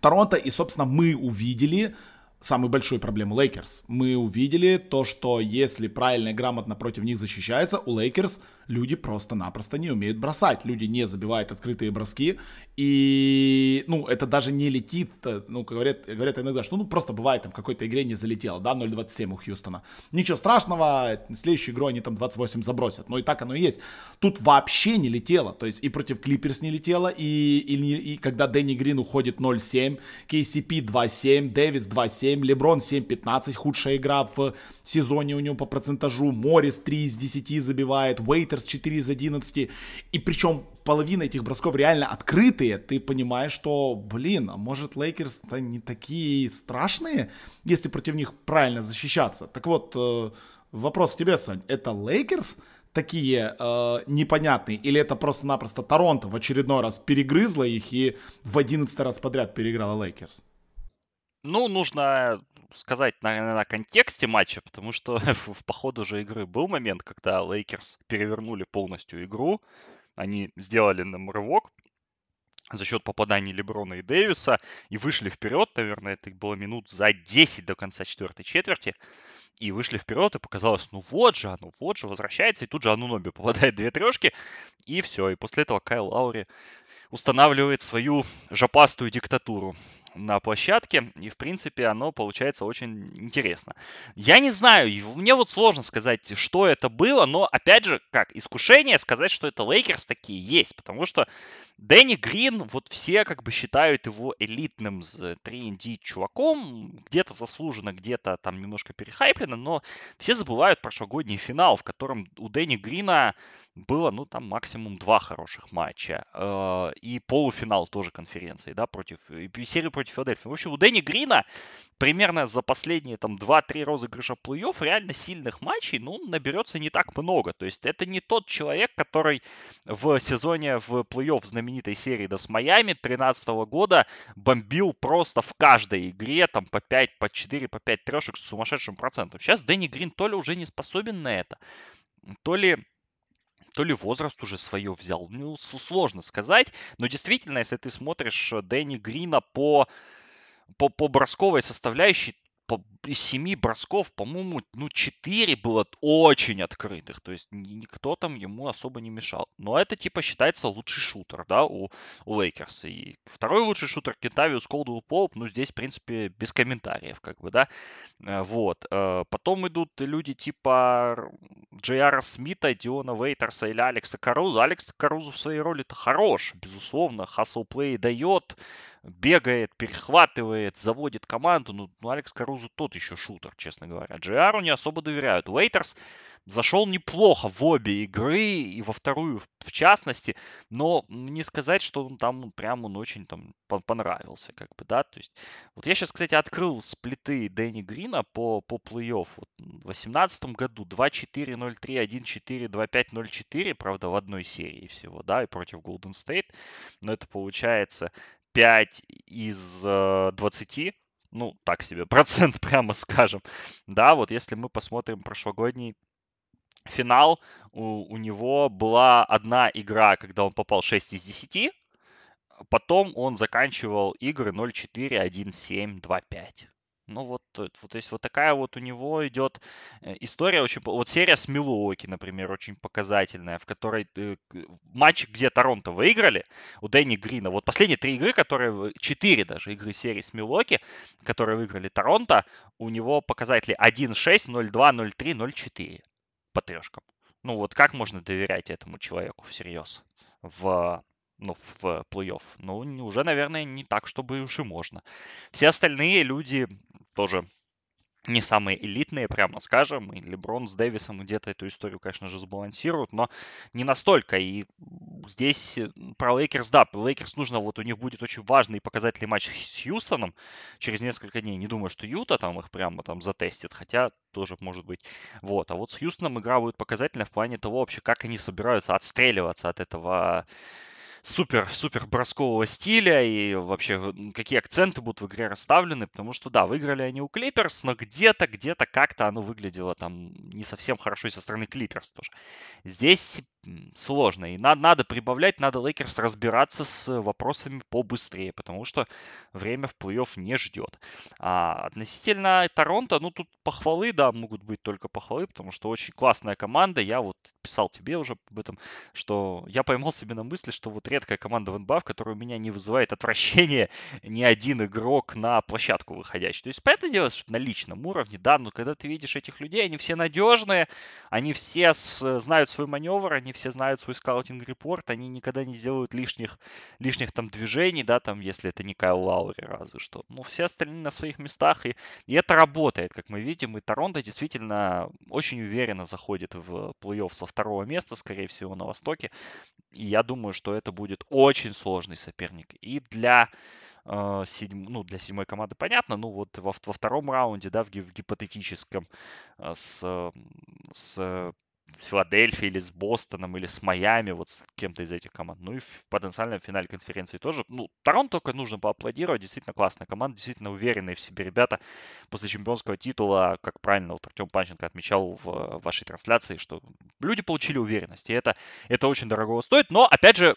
Speaker 1: Торонто, и, собственно, мы увидели самую большую проблему Лейкерс. Мы увидели то, что если правильно и грамотно против них защищается, у Лейкерс люди просто-напросто не умеют бросать. Люди не забивают открытые броски. И, ну, это даже не летит, э, ну, говорят, говорят иногда, что, ну, просто бывает там в какой-то игре не залетело, да, 0.27 у Хьюстона. Ничего страшного, следующую игру они там 28 забросят. Но и так оно и есть. Тут вообще не летело. То есть и против Клиперс не летело, и, и, и когда Дэнни Грин уходит 0.7, KCP 2.7, Дэвис 2.7, Леброн 7.15, худшая игра в сезоне у него по процентажу, Моррис 3 из 10 забивает, Уэйтерс 4 из 11. И причем половина этих бросков реально открытые. Ты понимаешь, что, блин, а может Лейкерс-то не такие страшные, если против них правильно защищаться. Так вот, э, вопрос к тебе, Сань. Это Лейкерс такие э, непонятные? Или это просто-напросто Торонто в очередной раз перегрызла их и в 11 раз подряд переиграла Лейкерс?
Speaker 2: Ну, нужно сказать на, на контексте матча, потому что [LAUGHS] в, по ходу же игры был момент, когда Лейкерс перевернули полностью игру, они сделали нам рывок за счет попаданий Леброна и Дэвиса и вышли вперед, наверное, это было минут за 10 до конца четвертой четверти, и вышли вперед, и показалось, ну вот же оно, вот же возвращается, и тут же Ануноби [LAUGHS] попадает две трешки, и все, и после этого Кайл Лаури устанавливает свою жопастую диктатуру на площадке, и, в принципе, оно получается очень интересно. Я не знаю, мне вот сложно сказать, что это было, но, опять же, как искушение сказать, что это Лейкерс такие есть, потому что Дэнни Грин, вот все как бы считают его элитным 3D чуваком, где-то заслуженно, где-то там немножко перехайплено, но все забывают прошлогодний финал, в котором у Дэнни Грина было, ну, там максимум два хороших матча. Э, и полуфинал тоже конференции, да, против, и серию против Филадельфии. В общем, у Дэнни Грина примерно за последние там 2-3 розыгрыша плей-офф реально сильных матчей, ну, наберется не так много. То есть это не тот человек, который в сезоне в плей-офф знаменитой серии да, с Майами 2013 года бомбил просто в каждой игре там по 5, по 4, по 5 трешек с сумасшедшим процентом. Сейчас Дэнни Грин то ли уже не способен на это, то ли то ли возраст уже свое взял. Ну, сложно сказать. Но действительно, если ты смотришь э, Дэнни Грина по, по, по бросковой составляющей, по, из семи бросков, по-моему, ну, четыре было очень открытых. То есть никто там ему особо не мешал. Но это, типа, считается лучший шутер, да, у, у Лейкерс. И второй лучший шутер Кентавиус Колдуэлл Поуп, ну, здесь, в принципе, без комментариев, как бы, да. Э, вот. Э, потом идут люди типа Джейара Смита, Диона Вейтерса или Алекса Каруза. Алекс Карузу в своей роли-то хорош, безусловно. Hustle play дает, бегает, перехватывает, заводит команду. Ну, ну Алекс Карузу тот еще шутер, честно говоря. Джей Ару не особо доверяют. Вейтерс зашел неплохо в обе игры, и во вторую в частности, но не сказать, что он там прям он очень там понравился, как бы, да, то есть, вот я сейчас, кстати, открыл сплиты Дэнни Грина по, по плей-офф, вот, в 2018 году 2-4-0-3, 1-4, 2-5-0-4, правда, в одной серии всего, да, и против Golden State, но это получается 5 из э, 20, ну, так себе, [LAUGHS] процент, прямо скажем. Да, вот если мы посмотрим прошлогодний финал, у, у него была одна игра, когда он попал 6 из 10, потом он заканчивал игры 0-4, 1-7, 2-5. Ну вот, вот, то есть вот такая вот у него идет э, история очень... Вот серия с Милуоки, например, очень показательная, в которой э, матч, где Торонто выиграли, у Дэнни Грина, вот последние три игры, которые... Четыре даже игры серии с Милуоки, которые выиграли Торонто, у него показатели 1-6, 0-2, 0-3, 0-4 по трешкам. Ну вот как можно доверять этому человеку всерьез в ну, в плей-офф. Ну, уже, наверное, не так, чтобы уж и можно. Все остальные люди тоже не самые элитные, прямо скажем, и Леброн с Дэвисом где-то эту историю, конечно же, сбалансируют, но не настолько. И здесь э, про Лейкерс, да, Лейкерс нужно, вот у них будет очень важный показательный матч с Хьюстоном через несколько дней. Не думаю, что Юта там их прямо там затестит, хотя тоже может быть. Вот, а вот с Хьюстоном игра будет показательная в плане того вообще, как они собираются отстреливаться от этого супер-супер броскового стиля и вообще какие акценты будут в игре расставлены, потому что, да, выиграли они у Клиперс, но где-то, где-то как-то оно выглядело там не совсем хорошо и со стороны Клиперс тоже. Здесь сложно. И надо, надо прибавлять, надо Лейкерс разбираться с вопросами побыстрее, потому что время в плей-офф не ждет. А относительно Торонто, ну тут похвалы, да, могут быть только похвалы, потому что очень классная команда. Я вот писал тебе уже об этом, что я поймал себе на мысли, что вот редкая команда в НБА, в которой у меня не вызывает отвращения [LAUGHS] ни один игрок на площадку выходящий. То есть, понятное дело, что на личном уровне, да, но когда ты видишь этих людей, они все надежные, они все с, знают свой маневр, они все знают свой скаутинг-репорт, они никогда не сделают лишних, лишних там движений, да, там, если это не Кайл Лаури, разве что. Но все остальные на своих местах, и, и это работает, как мы видим, и Торонто действительно очень уверенно заходит в плей-офф со второго места, скорее всего, на Востоке. И я думаю, что это будет очень сложный соперник. И для э, седьм, ну, для седьмой команды понятно, ну вот во, во втором раунде, да, в, в гипотетическом э, с, с с Филадельфией или с Бостоном или с Майами, вот с кем-то из этих команд. Ну и в потенциальном финале конференции тоже. Ну, Торонто только нужно поаплодировать. Действительно классная команда, действительно уверенные в себе ребята. После чемпионского титула, как правильно вот Артем Панченко отмечал в вашей трансляции, что люди получили уверенность. И это, это очень дорого стоит. Но, опять же,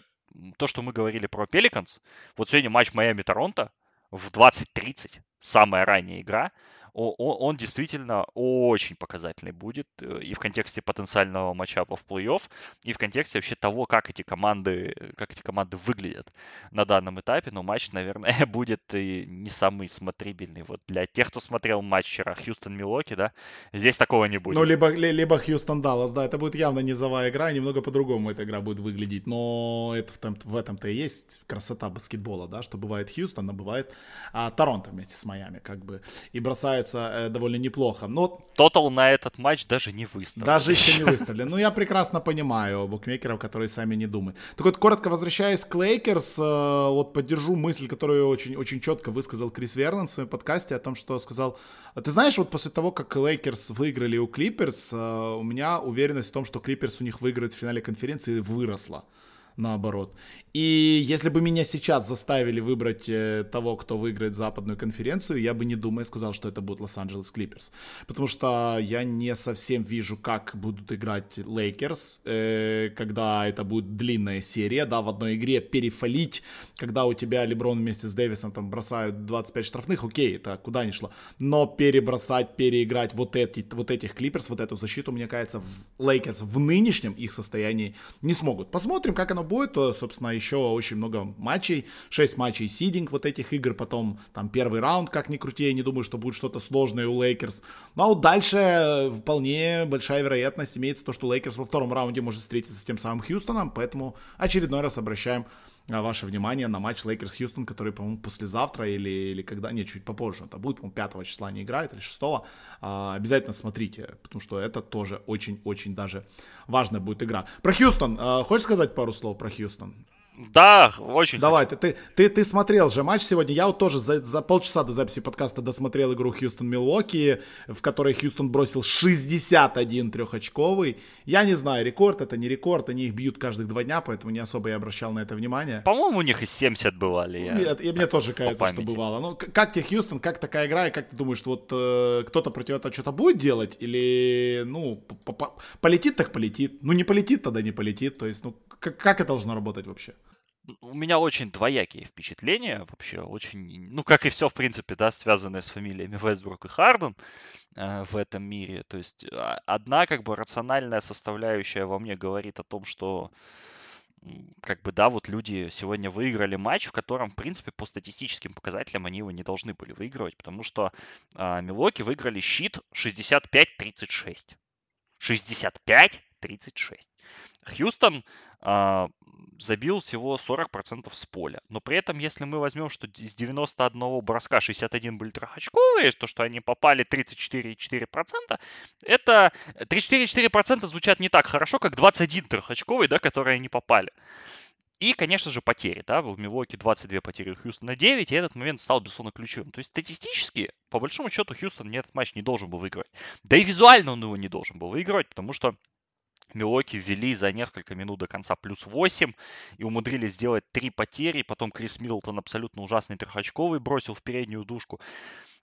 Speaker 2: то, что мы говорили про Пеликанс, вот сегодня матч Майами-Торонто в 20.30, самая ранняя игра, он, действительно очень показательный будет э, и в контексте потенциального матчапа в плей-офф, и в контексте вообще того, как эти команды, как эти команды выглядят на данном этапе. Но матч, [LAUGHS] наверное, будет и не самый смотрибельный. Вот для тех, кто смотрел матч вчера Хьюстон-Милоки, да, здесь такого не будет.
Speaker 1: Ну, либо, либо Хьюстон-Даллас, да, это будет явно низовая игра, немного по-другому эта игра будет выглядеть. Но это в, том, в этом-то и есть красота баскетбола, да, что бывает Хьюстон, а бывает а, Торонто вместе с Майами, как бы, и бросаются э, довольно неплохо. Но...
Speaker 2: Тотал на этот матч даже не выставлен.
Speaker 1: Даже еще не выставлен. Ну, я прекрасно понимаю букмекеров, которые сами не думают. Так вот, коротко возвращаясь к Лейкерс, э, вот поддержу мысль, которую очень, очень четко высказал Крис Вернон в своем подкасте о том, что сказал, ты знаешь, вот после того, как Лейкерс выиграли у Клиперс, э, у меня уверенность в том, что Клиперс у них выиграет в финале конференции выросла наоборот. И если бы меня сейчас заставили выбрать э, того, кто выиграет западную конференцию, я бы не думая сказал, что это будет Лос-Анджелес Клиперс. Потому что я не совсем вижу, как будут играть Лейкерс, э, когда это будет длинная серия, да, в одной игре перефалить, когда у тебя Леброн вместе с Дэвисом там бросают 25 штрафных, окей, это куда ни шло. Но перебросать, переиграть вот, эти, вот этих Клиперс, вот эту защиту, мне кажется, Лейкерс в нынешнем их состоянии не смогут. Посмотрим, как оно будет, то, собственно, еще очень много матчей, 6 матчей seeding вот этих игр, потом там первый раунд, как ни крути, я не думаю, что будет что-то сложное у Лейкерс. Но вот дальше вполне большая вероятность имеется то, что Лейкерс во втором раунде может встретиться с тем самым Хьюстоном, поэтому очередной раз обращаем а, ваше внимание на матч Лейкерс-Хьюстон, который, по-моему, послезавтра или, или когда, нет, чуть попозже, это будет, по-моему, 5 числа они играют или 6 а, обязательно смотрите, потому что это тоже очень-очень даже важная будет игра. Про Хьюстон, а, хочешь сказать пару слов про Хьюстон?
Speaker 2: Да, очень.
Speaker 1: Давай, ты, ты, ты, ты смотрел же матч сегодня. Я вот тоже за, за полчаса до записи подкаста досмотрел игру Хьюстон-Милуоки, в которой Хьюстон бросил 61 трехочковый. Я не знаю, рекорд это не рекорд, они их бьют каждых два дня, поэтому не особо я обращал на это внимание.
Speaker 2: По-моему, у них и 70 бывали. Я...
Speaker 1: Нет, и мне тоже кажется, что бывало. Ну, как тебе Хьюстон, как такая игра, и как ты думаешь, вот э, кто-то против этого что-то будет делать? Или, ну, полетит так полетит? Ну, не полетит, тогда не полетит. То есть, ну, как, как это должно работать вообще?
Speaker 2: У меня очень двоякие впечатления вообще, очень, ну, как и все, в принципе, да, связанное с фамилиями Вестбрук и Харден э, в этом мире. То есть а, одна, как бы, рациональная составляющая во мне говорит о том, что как бы, да, вот люди сегодня выиграли матч, в котором, в принципе, по статистическим показателям они его не должны были выигрывать, потому что э, Милоки выиграли щит 65-36. 65-36. Хьюстон э, забил всего 40% с поля. Но при этом, если мы возьмем, что из 91 броска 61 были трехочковые, то, что они попали 34,4%, это 34,4% звучат не так хорошо, как 21 трехочковый, да, которые они попали. И, конечно же, потери. Да? В Милуоке 22 потери, у Хьюстона 9, и этот момент стал, безусловно, ключевым. То есть, статистически, по большому счету, Хьюстон этот матч не должен был выигрывать. Да и визуально он его не должен был выигрывать, потому что Милоки ввели за несколько минут до конца плюс 8 и умудрились сделать три потери. Потом Крис Миддлтон абсолютно ужасный трехочковый бросил в переднюю дужку.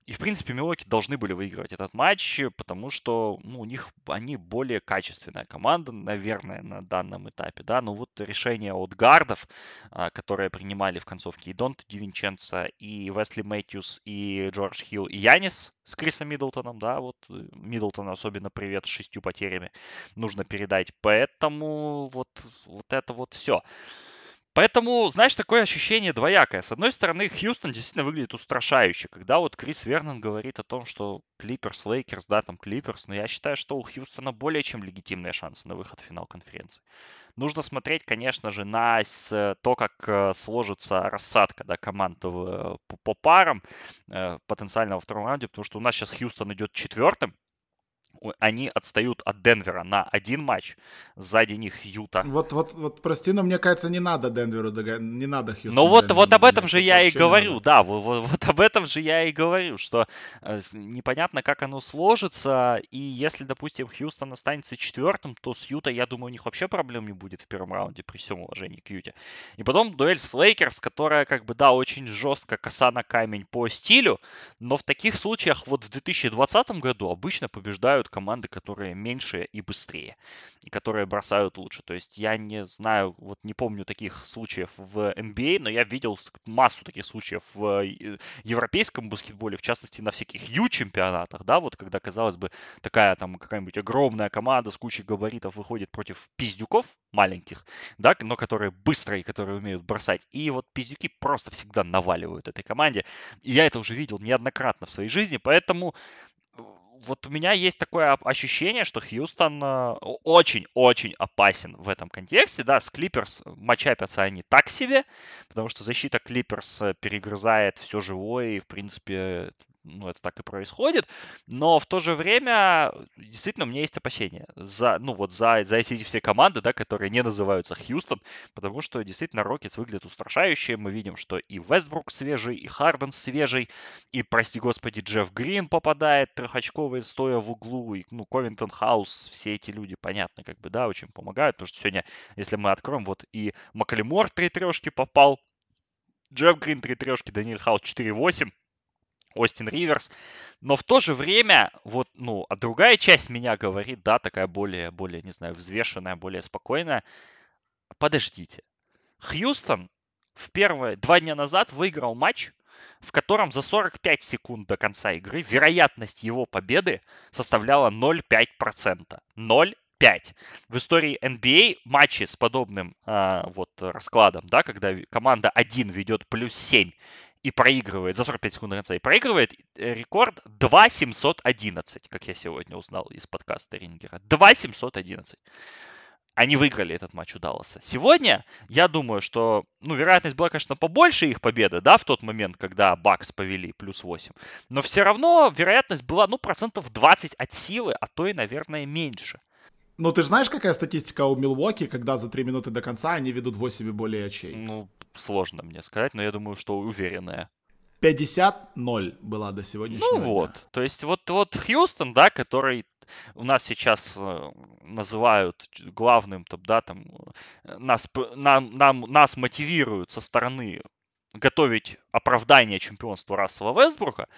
Speaker 2: И, в принципе, Милоки должны были выигрывать этот матч, потому что ну, у них они более качественная команда, наверное, на данном этапе. Да? Но вот решение от гардов, а, которые принимали в концовке и Донт Дивинченца, и Весли Мэтьюс, и Джордж Хилл, и Янис с Крисом Миддлтоном, да, вот э, Миддлтон особенно привет с шестью потерями нужно передать. Поэтому вот, вот это вот все. Поэтому, знаешь, такое ощущение двоякое. С одной стороны, Хьюстон действительно выглядит устрашающе, когда вот Крис Вернон говорит о том, что Клиперс, Лейкерс, да, там Клиперс, но я считаю, что у Хьюстона более чем легитимные шансы на выход в финал конференции. Нужно смотреть, конечно же, на то, как э, сложится рассадка да, команд по, по парам э, потенциально во втором раунде, потому что у нас сейчас Хьюстон идет четвертым, они отстают от Денвера на один матч. Сзади них Юта.
Speaker 1: Вот, вот, вот, прости, но мне кажется, не надо Денверу, не надо
Speaker 2: Хьюстону. Ну вот, вот об этом же я и говорю, да, вот, вот, вот об этом же я и говорю, что э, непонятно, как оно сложится, и если, допустим, Хьюстон останется четвертым, то с Юта, я думаю, у них вообще проблем не будет в первом раунде при всем уважении к Юте. И потом дуэль с Лейкерс, которая, как бы, да, очень жестко коса на камень по стилю, но в таких случаях вот в 2020 году обычно побеждают играют команды, которые меньше и быстрее, и которые бросают лучше. То есть я не знаю, вот не помню таких случаев в NBA, а, но я видел массу таких случаев в э, европейском баскетболе, в частности на всяких Ю-чемпионатах, да, вот когда, казалось бы, такая там какая-нибудь огромная команда с кучей габаритов выходит против пиздюков маленьких, да, но которые быстрые, которые умеют бросать. И вот пиздюки просто всегда наваливают этой команде. И я это уже видел неоднократно в своей жизни, поэтому вот у меня есть такое ощущение, что Хьюстон э, очень-очень опасен в этом контексте. Да, с Клиперс матчапятся они так себе, потому что защита Клиперс э, перегрызает все живое, и, в принципе, ну, это так и происходит, но в то же время действительно у меня есть опасения за, ну, вот за, за эти все команды, да, которые не называются Хьюстон, потому что действительно Рокетс выглядит устрашающе, мы видим, что и Вестбрук свежий, и Харден свежий, и, прости господи, Джефф Грин попадает трехочковый, стоя в углу, и, ну, Ковингтон, Хаус, все эти люди, понятно, как бы, да, очень помогают, потому что сегодня, если мы откроем, вот и Маклемор три трешки попал, Джефф Грин три трешки, Даниэль Хаус 4-8, Остин Риверс. Но в то же время, вот, ну, а другая часть меня говорит, да, такая более, более, не знаю, взвешенная, более спокойная. Подождите. Хьюстон в первые два дня назад выиграл матч, в котором за 45 секунд до конца игры вероятность его победы составляла 0,5%. 0,5. В истории NBA а матчи с подобным э, вот раскладом, да, когда команда 1 ведет плюс 7 и проигрывает за 45 секунд до конца, и проигрывает э, рекорд 2.711, как я сегодня узнал из подкаста Рингера. 2.711. Они выиграли этот матч у Далласа. Сегодня, я думаю, что, ну, вероятность была, конечно, побольше их победы, да, в тот момент, когда Бакс повели плюс 8. Но все равно вероятность была, ну, процентов 20 от силы, а то и, наверное, меньше.
Speaker 1: Ну, ты же знаешь, какая статистика у Милуоки, когда за 3 минуты до конца они ведут 8 и более очей?
Speaker 2: Ну, сложно мне сказать, но я думаю, что уверенная.
Speaker 1: 50-0 была до сегодняшнего
Speaker 2: Ну вот, то есть вот, вот Хьюстон, да, который у нас сейчас э, называют главным, да, там, э, нас, нам, нам, нас мотивируют со стороны готовить оправдание чемпионства Рассела Вестбрука,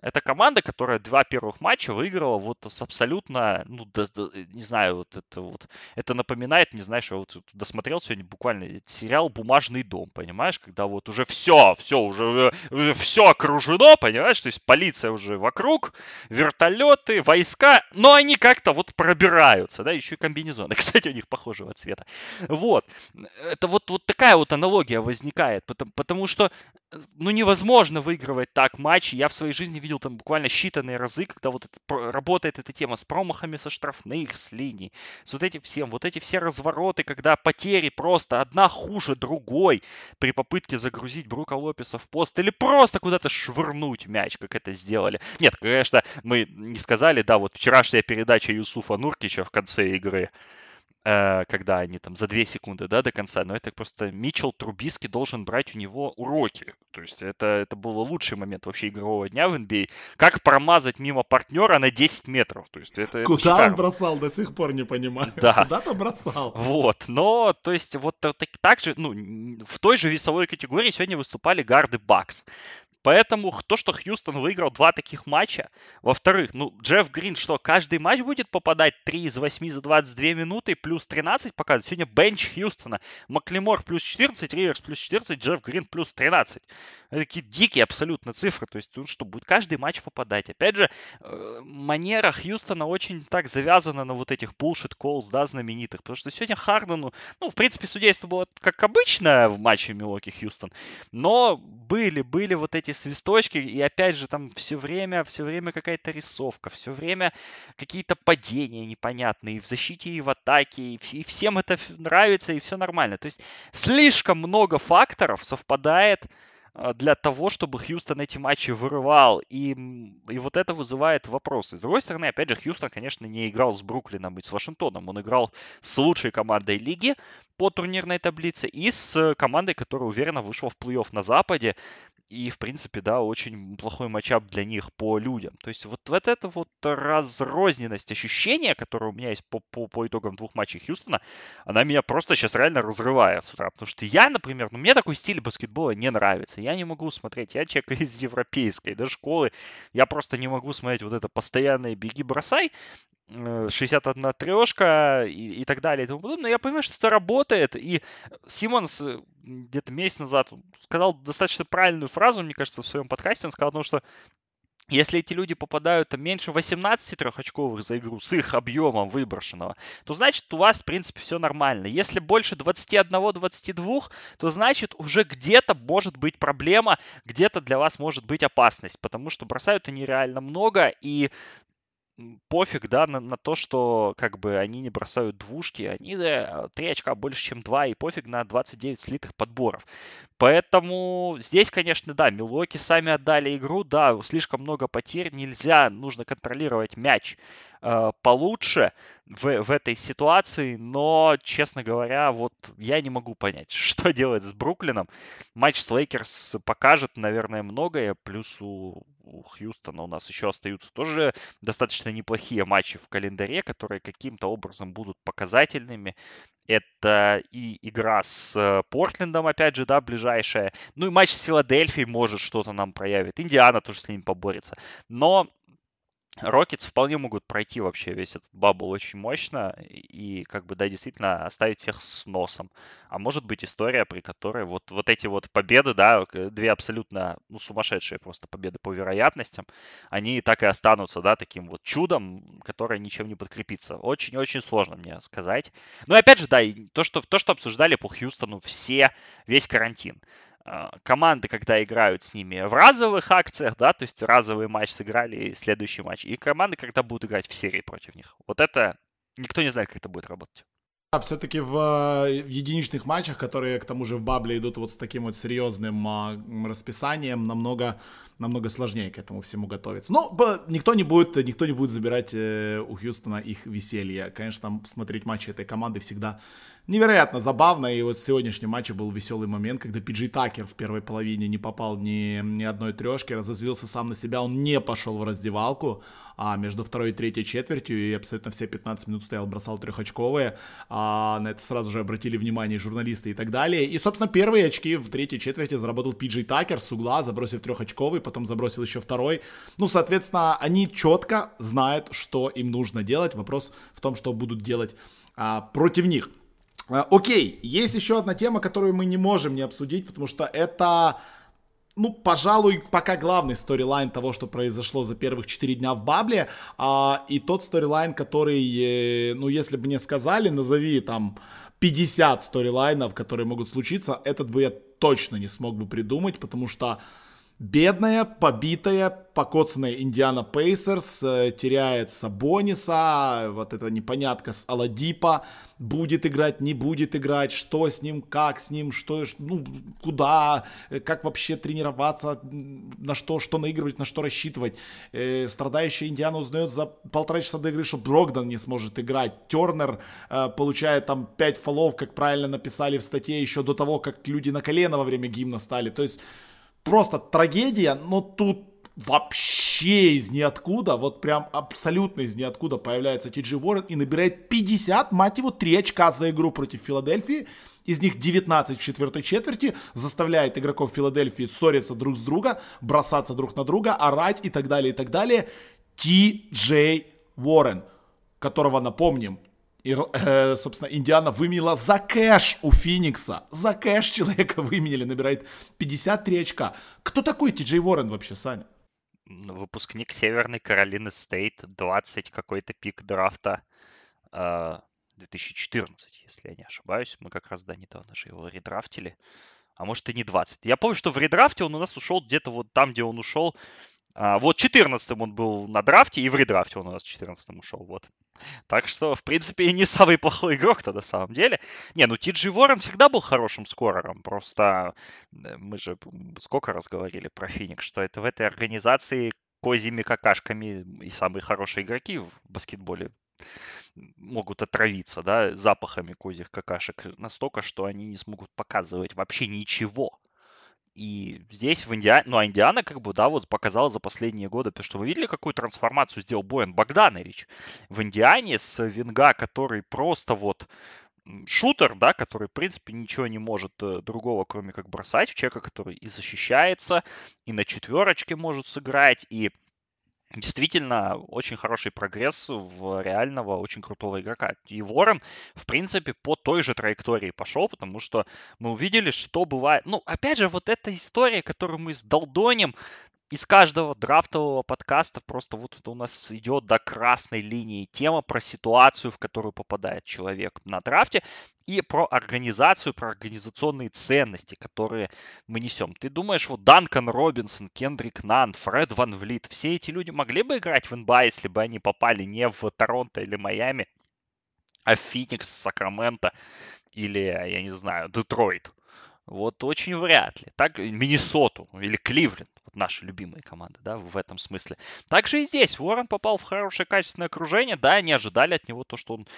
Speaker 2: это команда, которая два первых матча выиграла вот с абсолютно, ну, да, да, не знаю, вот это вот, это напоминает, не что я вот досмотрел сегодня буквально сериал «Бумажный дом», понимаешь, когда вот уже все, все, уже э, все окружено, понимаешь, то есть полиция уже вокруг, вертолеты, войска, но они как-то вот пробираются, да, еще и комбинезоны, [LAUGHS] кстати, у них похожего цвета. Вот, это вот, вот такая вот аналогия возникает, потому, потому что ну, невозможно выигрывать так матчи. Я в своей жизни видел там буквально считанные разы, когда вот это, работает эта тема с промахами со штрафных, с линий, с вот этим всем. Вот эти все развороты, когда потери просто одна хуже другой при попытке загрузить Брука Лопеса в пост или просто куда-то швырнуть мяч, как это сделали. Нет, конечно, мы не сказали, да, вот вчерашняя передача Юсуфа Нуркича в конце игры, Э, когда они там за 2 секунды да, до конца, но это просто Митчел Трубиски должен брать у него уроки. То есть это, это был лучший момент вообще игрового дня в NBA. Как промазать мимо партнера на 10 метров. То есть это,
Speaker 1: Куда
Speaker 2: это
Speaker 1: он бросал, до сих пор не понимаю.
Speaker 2: Да.
Speaker 1: Куда-то бросал.
Speaker 2: Вот, но, то есть вот так, так же, ну, в той же весовой категории сегодня выступали гарды Бакс. Поэтому то, что Хьюстон выиграл два таких матча, во-вторых, ну, Джефф Грин что, каждый матч будет попадать 3 из 8 за 22 минуты, плюс 13 показывает. Сегодня бенч Хьюстона. Маклемор плюс 14, Риверс плюс 14, Джефф Грин плюс 13. Это такие дикие абсолютно цифры. То есть, что будет каждый матч попадать. Опять же, э, манера Хьюстона очень так завязана на вот этих bullshit calls, да, знаменитых. Потому что сегодня Хардену, ну, в принципе, судейство было как обычно в матче Милоки Хьюстон. Но были, были вот эти свисточки, и опять же там все время, все время какая-то рисовка, все время какие-то падения непонятные и в защите, и в атаке, и, и всем это нравится, и все нормально. То есть слишком много факторов совпадает а, для того, чтобы Хьюстон эти матчи вырывал. И, и вот это вызывает вопросы. С другой стороны, опять же, Хьюстон, конечно, не играл с Бруклином и с Вашингтоном. Он играл с лучшей командой лиги по турнирной таблице и с командой, которая уверенно вышла в плей-офф на Западе. И, в принципе, да, очень плохой матчап для них по людям. То есть вот, вот эта вот разрозненность ощущения, которая у меня есть по, по, по итогам двух матчей Хьюстона, она меня просто сейчас реально разрывает с утра. Потому что я, например, ну, мне такой стиль баскетбола не нравится. Я не могу смотреть, я человек [LAUGHS] из европейской да, школы, я просто не могу смотреть вот это постоянное беги-бросай, 61 э, трешка и, и так далее и тому подобное. Я понимаю, что это работает. И Симмонс э, где-то месяц назад сказал достаточно правильную фразу, мне кажется, в своем подкасте. Он сказал, что если эти люди попадают там, меньше 18 трехочковых за игру с их объемом выброшенного, то значит у вас, в принципе, все нормально. Если больше 21-22, то значит уже где-то может быть проблема, где-то для вас может быть опасность, потому что бросают они реально много, и пофиг, да, на, на то, что как бы они не бросают двушки, они э, 3 очка больше, чем 2, и пофиг на 29 слитых подборов. Поэтому здесь, конечно, да, Милоки сами отдали игру, да, слишком много потерь, нельзя, нужно контролировать мяч э, получше в, в этой ситуации, но, честно говоря, вот я не могу понять, [LAUGHS] что делать с Бруклином. Матч с Лейкерс покажет, наверное, многое, плюс у у Хьюстона у нас еще остаются тоже достаточно неплохие матчи в календаре, которые каким-то образом будут показательными. Это и игра с э, Портлендом, опять же, да, ближайшая. Ну и матч с Филадельфией может что-то нам проявит. Индиана тоже с ними поборется. Но Рокетс вполне могут пройти вообще весь этот bubble очень мощно и, как бы, да, действительно оставить всех с носом. А может быть история, при которой вот, вот эти вот победы, да, две абсолютно, ну, сумасшедшие просто победы по вероятностям, они так и останутся, да, таким вот чудом, которое ничем не подкрепится. Очень-очень сложно мне сказать. Ну и опять же, да, то, что, то, что обсуждали по Хьюстону все, весь карантин. А, команды, когда играют с ними в разовых акциях, да, то есть разовый матч сыграли следующий матч, и команды, когда будут играть в серии против них. Вот это никто не знает, как это будет работать.
Speaker 1: А все-таки в, э, в единичных матчах, которые к тому же в бабле идут вот с таким вот серьезным а, расписанием, намного, намного сложнее к этому всему готовиться. Но никто не будет, никто не будет забирать э, у Хьюстона их веселье. Конечно, там смотреть матчи этой команды всегда невероятно забавно. И вот в сегодняшнем матче был веселый момент, когда Пиджей Такер в первой половине не попал ни, ни одной трешки, разозлился сам на себя, он не пошел в раздевалку, а между второй и третьей четвертью и абсолютно все 15 минут стоял, бросал трехочковые. А на это сразу же обратили внимание журналисты и так далее. И, собственно, первые очки в третьей четверти заработал Пиджей Такер с угла, забросив трехочковый, потом забросил еще второй. Ну, соответственно, они четко знают, что им нужно делать. Вопрос в том, что будут делать а, против них. А, окей, есть еще одна тема, которую мы не можем не обсудить, потому что это, ну, пожалуй, пока главный storyline того, что произошло за первых 4 дня в bubble е, а, и тот storyline, который, э, ну, если бы мне сказали, назови там 50 storyline ов, которые могут случиться, этот бы я точно не смог бы придумать, потому что Бедная, побитая, покоцанная Индиана Пейсерс э, теряет Сабониса, вот эта непонятка с Оладипо, будет играть, не будет играть, что с ним, как с ним, что, ну, куда, э, как вообще тренироваться, на что, что наигрывать, на что рассчитывать. Э, страдающая Индиана узнает за полтора часа до игры, что Брогдан не сможет играть. Тернер получает там 5 фолов, как правильно написали в статье, еще до того, как люди на колено во время гимна стали. То есть просто трагедия, но тут вообще из ниоткуда, вот прям абсолютно из ниоткуда появляется Ти Джи Уоррен и набирает 50, мать его, 3 очка за игру против Филадельфии. Из них 19 в четвертой четверти, заставляет игроков Филадельфии ссориться друг с друга, бросаться друг на друга, орать и так далее, и так далее. Ти Джей Уоррен, которого, напомним, и, э, собственно, Индиана выменила за кэш у Феникса. За кэш человека [LAUGHS] выменили, набирает 53 очка. Кто такой Ти Джей Уоррен вообще, Саня?
Speaker 2: Выпускник Северной Каролины Стейт, 20 какой-то пик драфта. Э, 2014, если я не ошибаюсь. Мы как раз, да, недавно же его редрафтили. А может и не 20. Я помню, что в редрафте он у нас ушел где-то вот там, где он ушел. А, вот 14-м он был на драфте, и в редрафте он у нас 14-м ушел. Вот. Так что, в принципе, не самый плохой игрок-то на самом деле. Не, ну Тиджи Ворон всегда был хорошим скорером. Просто э, мы же сколько раз говорили про Феникс, что это в этой организации козьими какашками и самые хорошие игроки в баскетболе могут отравиться, да, запахами козьих какашек настолько, что они не смогут показывать вообще ничего. И здесь в Индиане, ну, а Индиана как бы, да, вот показала за последние годы, потому что вы видели, какую трансформацию сделал Боян Богданович в Индиане с Винга, который просто вот шутер, да, который, в принципе, ничего не может э, другого, кроме как бросать, в человека, который и защищается, и на четверочке может сыграть, и действительно очень хороший прогресс в реального, очень крутого игрока. И Ворон, в принципе, по той же траектории пошел, потому что мы увидели, что бывает. Ну, опять же, вот эта история, которую мы с Долдонем из каждого драфтового подкаста просто вот это у нас идет до красной линии тема про ситуацию, в которую попадает человек на драфте, и про организацию, про организационные ценности, которые мы несем. Ты думаешь, вот Данкан Робинсон, Кендрик Нан, Фред Ван Влит, все эти люди могли бы играть в НБА, если бы они попали не в Торонто или Майами, а в Феникс, Сакраменто или, я не знаю, Детройт? Вот очень вряд ли. Так, Миннесоту или Кливленд, вот наши любимые команды, да, в этом смысле. Также и здесь Уоррен попал в хорошее качественное окружение, да, не ожидали от него то, что он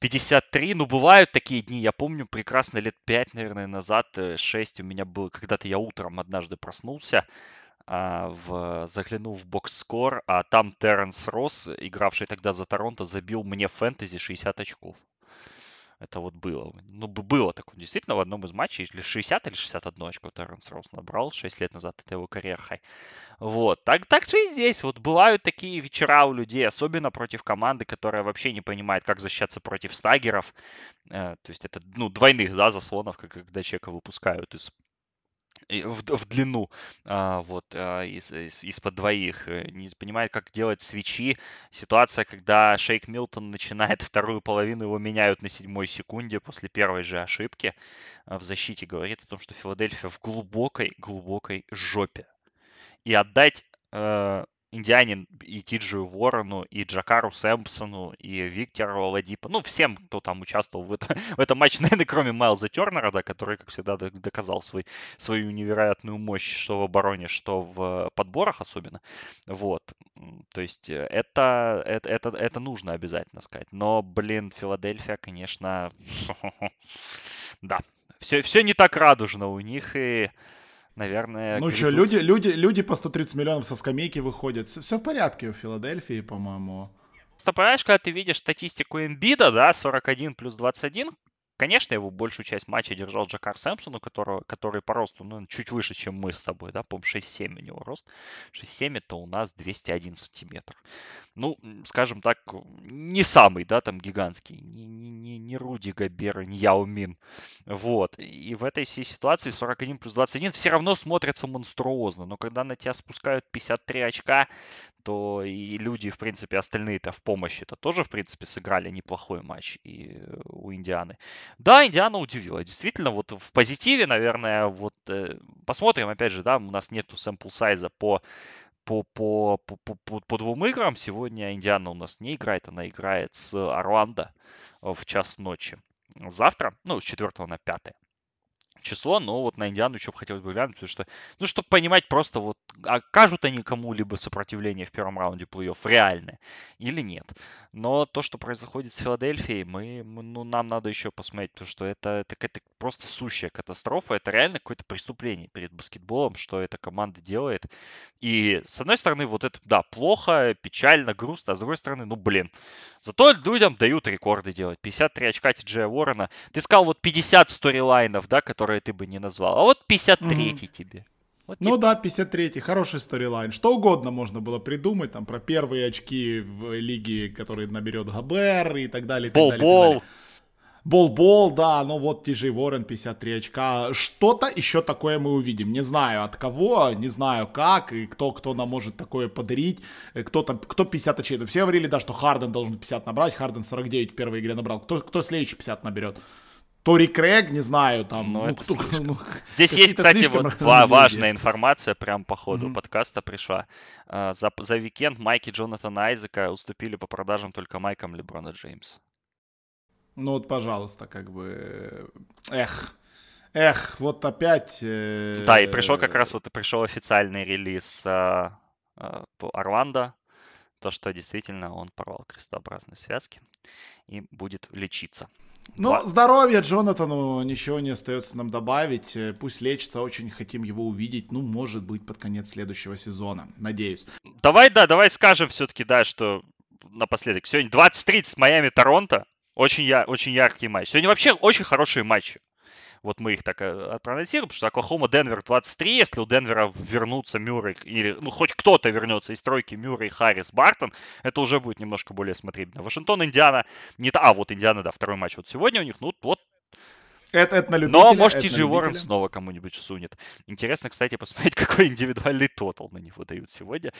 Speaker 2: 53, ну, бывают такие дни, я помню прекрасно лет 5, наверное, назад, 6 э, у меня было, когда-то я утром однажды проснулся, а, в, заглянул в бокс-скор, а там Терренс Росс, игравший тогда за Торонто, забил мне фэнтези 60 очков. Это вот было. Ну, было такое. Действительно, в одном из матчей, или 60 или 61 очко Терренс Роуз набрал 6 лет назад. Это его карьера. Вот. Так, так же и здесь. Вот бывают такие вечера у людей, особенно против команды, которая вообще не понимает, как защищаться против стагеров. Э, то есть это, ну, двойных, да, заслонов, когда человека выпускают из в, в длину, а, вот, а, из, из, из-под двоих, э, не понимает, как делать свечи. Ситуация, когда Шейк Милтон начинает [LAUGHS] вторую половину, его меняют на седьмой секунде после первой же ошибки а, в защите, говорит о том, что Филадельфия в глубокой-глубокой жопе. И отдать э, Индианин и Тиджию Ворону, и Джакару Сэмпсону, и Виктору Оладипа. Ну, всем, кто там участвовал в, это, [LAUGHS] в этом матче, наверное, кроме Майлза Тернера, да, который, как всегда, доказал свой, свою невероятную мощь, что в обороне, что в подборах особенно. Вот. То есть э, это, это, это, это нужно обязательно сказать. Но, блин, Филадельфия, конечно, [LAUGHS] да, все, все не так радужно у них, и наверное...
Speaker 1: Ну что, люди, люди, люди по 130 миллионов со скамейки выходят. Все, все в порядке у Филадельфии, по-моему.
Speaker 2: Просто понимаешь, когда ты видишь статистику Эмбида, да, 41 плюс 21, Конечно, его большую часть матча держал Джакар Сэмпсон, у которого, который по росту ну, чуть выше, чем мы с тобой, да, по-моему, 6-7 у него рост. 6-7 это у нас 201 сантиметр. Ну, скажем так, не самый, да, там гигантский. Не, не, не Руди Габер, не Яо Мин. Вот. И в этой всей ситуации 41 плюс 21 все равно смотрятся монструозно. Но когда на тебя спускают 53 очка, то и люди, в принципе, остальные-то в помощи это тоже, в принципе, сыграли неплохой матч и э, у Индианы. Да, Индиана удивила. Действительно, вот в позитиве, наверное, вот э, посмотрим, опять же, да, у нас нету сэмпл сайза по по, по, по, по, по двум играм. Сегодня Индиана у нас не играет, она играет с Орландо в час ночи. Завтра, ну, с 4 на 5 число, но вот на Индиану еще бы хотелось бы глянуть, потому что, ну, чтобы понимать просто вот, окажут они кому-либо сопротивление в первом раунде плей-офф реальное или нет. Но то, что происходит с Филадельфией, мы, ну, нам надо еще посмотреть, потому что это, это какая-то просто сущая катастрофа, это реально какое-то преступление перед баскетболом, что эта команда делает. И, с одной стороны, вот это, да, плохо, печально, грустно, а с другой стороны, ну, блин, зато людям дают рекорды делать. 53 очка Ти Уоррена. Ты сказал вот 50 сторилайнов, да, которые ты бы не назвал. А вот 53-й угу. тебе. Вот,
Speaker 1: ну типа... да, 53-й, хороший сторилайн. Что угодно можно было придумать, там, про первые очки в лиге, которые наберет Габер и так далее.
Speaker 2: Бол-бол.
Speaker 1: Бол-бол, да, ну вот Тижей Ворон 53 очка. Что-то еще такое мы увидим. Не знаю от кого, не знаю как, и кто, кто нам может такое подарить. Э, кто там, кто 50 очей. Ну, все говорили, да, что Харден должен 50 набрать, Харден 49 в первой игре набрал. Кто, кто следующий 50 наберет? Тори Крэг, не знаю, там.
Speaker 2: Ну, ну, кто, ну, Здесь есть, кстати, вот важная информация, прям по ходу mm-hmm. подкаста пришла. А, за, за уикенд Майки Джонатана Айзека уступили по продажам только Майком Леброна Джеймс.
Speaker 1: Ну вот, пожалуйста, как бы... Эх, эх, вот опять... Э...
Speaker 2: Да, и пришел как раз вот и пришел официальный релиз э, э, Орландо, то, что действительно он порвал крестообразные связки и будет лечиться.
Speaker 1: Ну, Два. здоровье Джонатану, ничего не остается нам добавить. Э, пусть лечится, очень хотим его увидеть. Ну, может быть, под конец следующего сезона, надеюсь.
Speaker 2: Давай, да, давай скажем все-таки, да, что напоследок. Сегодня 20-30 Майами-Торонто. Очень, я, очень яркий матч. Сегодня вообще очень хорошие матчи. Вот мы их так э, проанонсируем, потому что Оклахома Денвер 23, если у Денвера вернутся Мюррей, или ну, хоть кто-то вернется из тройки Мюррей, Харрис, Бартон, это уже будет немножко более смотрибельно. Вашингтон, Индиана, не та, а вот Индиана, да, второй матч вот сегодня у них, ну вот
Speaker 1: это, это на любителя.
Speaker 2: Но, может, Ти Уоррен снова кому-нибудь сунет. Интересно, кстати, посмотреть, [LAUGHS] какой индивидуальный тотал на него дают сегодня.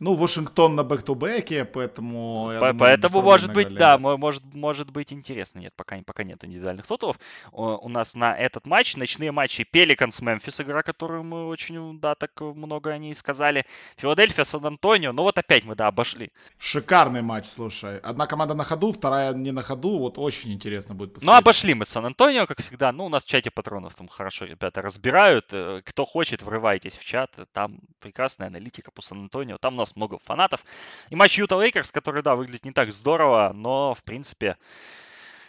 Speaker 1: Ну, Вашингтон на бэк-то-бэке, поэтому...
Speaker 2: По- думаю, поэтому, может быть, да, может, может быть интересно. Нет, пока, пока нет индивидуальных тоталов. У нас на этот матч ночные матчи Пеликанс Мемфис, игра, которую мы очень, да, так много о ней сказали. Филадельфия, Сан-Антонио. Ну вот опять мы, да, обошли.
Speaker 1: Шикарный матч, слушай. Одна команда на ходу, вторая не на ходу. Вот очень интересно будет
Speaker 2: посмотреть. Ну, обошли мы Сан-Антонио, как всегда. Ну, у нас в чате патронов там хорошо ребята разбирают. Э, кто хочет, врывайтесь в чат. Там прекрасная аналитика по Сан-Антонио. Там у нас много фанатов. И матч Юта Лейкерс, который, да, выглядит не так здорово, но, в принципе,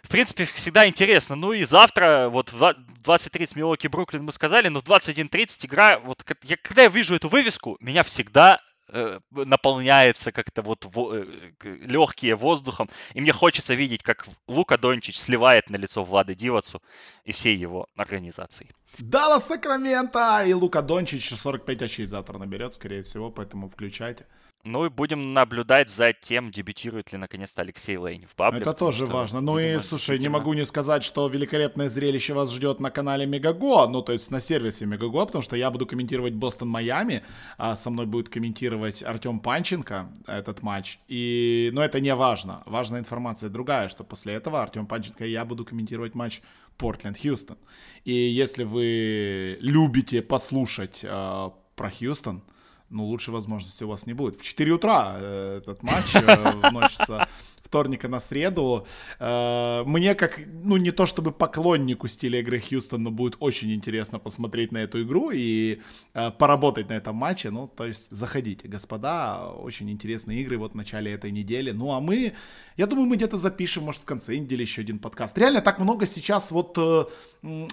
Speaker 2: в принципе, всегда интересно. Ну и завтра, вот в 20.30 Милуоки Бруклин мы сказали, но в 21.30 игра, вот я, когда я вижу эту вывеску, меня всегда э, наполняется как-то вот во, э, легкие воздухом, и мне хочется видеть, как Лука Дончич сливает на лицо Владе Дивацу и всей его организации.
Speaker 1: Дала Сакраменто! И Лука Дончич 45 очей завтра наберет, скорее всего, поэтому включайте.
Speaker 2: Ну и будем наблюдать за тем, дебютирует ли наконец-то Алексей Лейн в паблик.
Speaker 1: Это тоже что, важно. Ну и, слушай, не могу не сказать, что великолепное зрелище вас ждет на канале Мегаго, ну то есть на сервисе Мегаго, потому что я буду комментировать Бостон-Майами, а со мной будет комментировать Артем Панченко этот матч. И, но это не важно. Важная информация другая, что после этого Артем Панченко и я буду комментировать матч Портленд-Хьюстон. И если вы любите послушать э, про Хьюстон, ну, лучшей возможности у вас не будет. В 4 утра э, этот матч э, в вторника на среду. Э, мне как, ну, не то чтобы поклоннику стиля игры Хьюстона, будет очень интересно посмотреть на эту игру и э, поработать на этом матче. Ну, то есть заходите, господа, очень интересные игры вот в начале этой недели. Ну, а мы, я думаю, мы где-то запишем, может, в конце недели еще один подкаст. Реально так много сейчас вот э,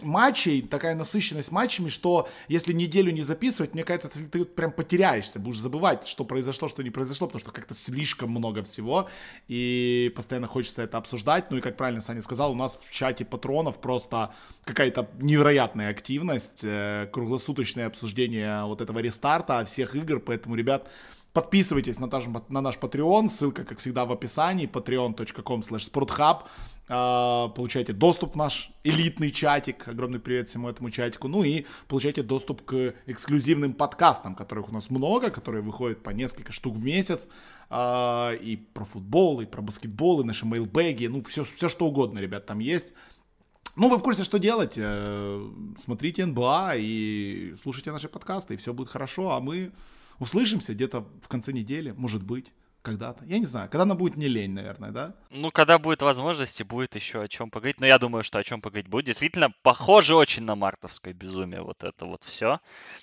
Speaker 1: матчей, такая насыщенность матчами, что если неделю не записывать, мне кажется, ты прям потеряешься, будешь забывать, что произошло, что не произошло, потому что как-то слишком много всего. И постоянно хочется это обсуждать. Ну и, как правильно Саня сказал, у нас в чате патронов просто какая-то невероятная активность, э, круглосуточное обсуждение вот этого рестарта всех игр, поэтому, ребят, Подписывайтесь на наш, на наш Patreon, ссылка, как всегда, в описании, patreon.com slash sporthub. А, получайте доступ в наш элитный чатик, огромный привет всему этому чатику, ну и получайте доступ к эксклюзивным подкастам, которых у нас много, которые выходят по несколько штук в месяц, а, и про футбол, и про баскетбол, и наши мейлбэги, ну все, все что угодно, ребят, там есть. Ну, вы в курсе, что делать. Э, смотрите НБА и слушайте наши подкасты, и все будет хорошо, а мы Услышимся где-то в конце недели, может быть когда-то. Я не знаю, когда она будет не лень, наверное, да?
Speaker 2: Ну, когда будет возможность, и будет еще о чем поговорить. Но я думаю, что о чем поговорить будет. Действительно, похоже очень на мартовское безумие вот это вот все.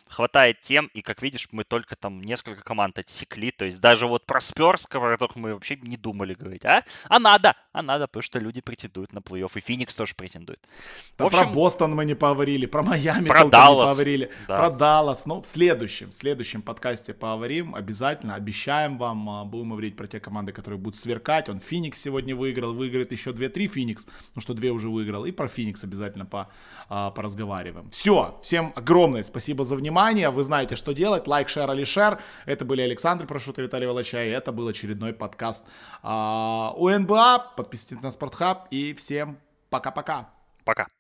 Speaker 2: Хватает тем, и как видишь, мы только там несколько команд отсекли. То есть даже вот про Сперс, о которых мы вообще не думали говорить. А? А надо, а надо, потому что люди претендуют на плей-офф. И Феникс тоже претендует.
Speaker 1: Да общем, про Бостон мы не поговорили, про Майами
Speaker 2: про Даллас, не
Speaker 1: поговорили. Да. Про Даллас. Ну, в следующем, в следующем подкасте поговорим. Обязательно, обещаем вам, а, говорить про те команды, которые будут сверкать. Он Феникс сегодня выиграл, выиграет еще 2-3 Феникс, ну что 2 уже выиграл. И про Феникс обязательно по, а, поразговариваем. Все, всем огромное спасибо за внимание. Вы знаете, что делать. Лайк, шер, или шер. Это были Александр Прошут и Виталий Волочай. Это был очередной подкаст а, УНБА. Подписывайтесь на Спортхаб и всем пока-пока.
Speaker 2: Пока.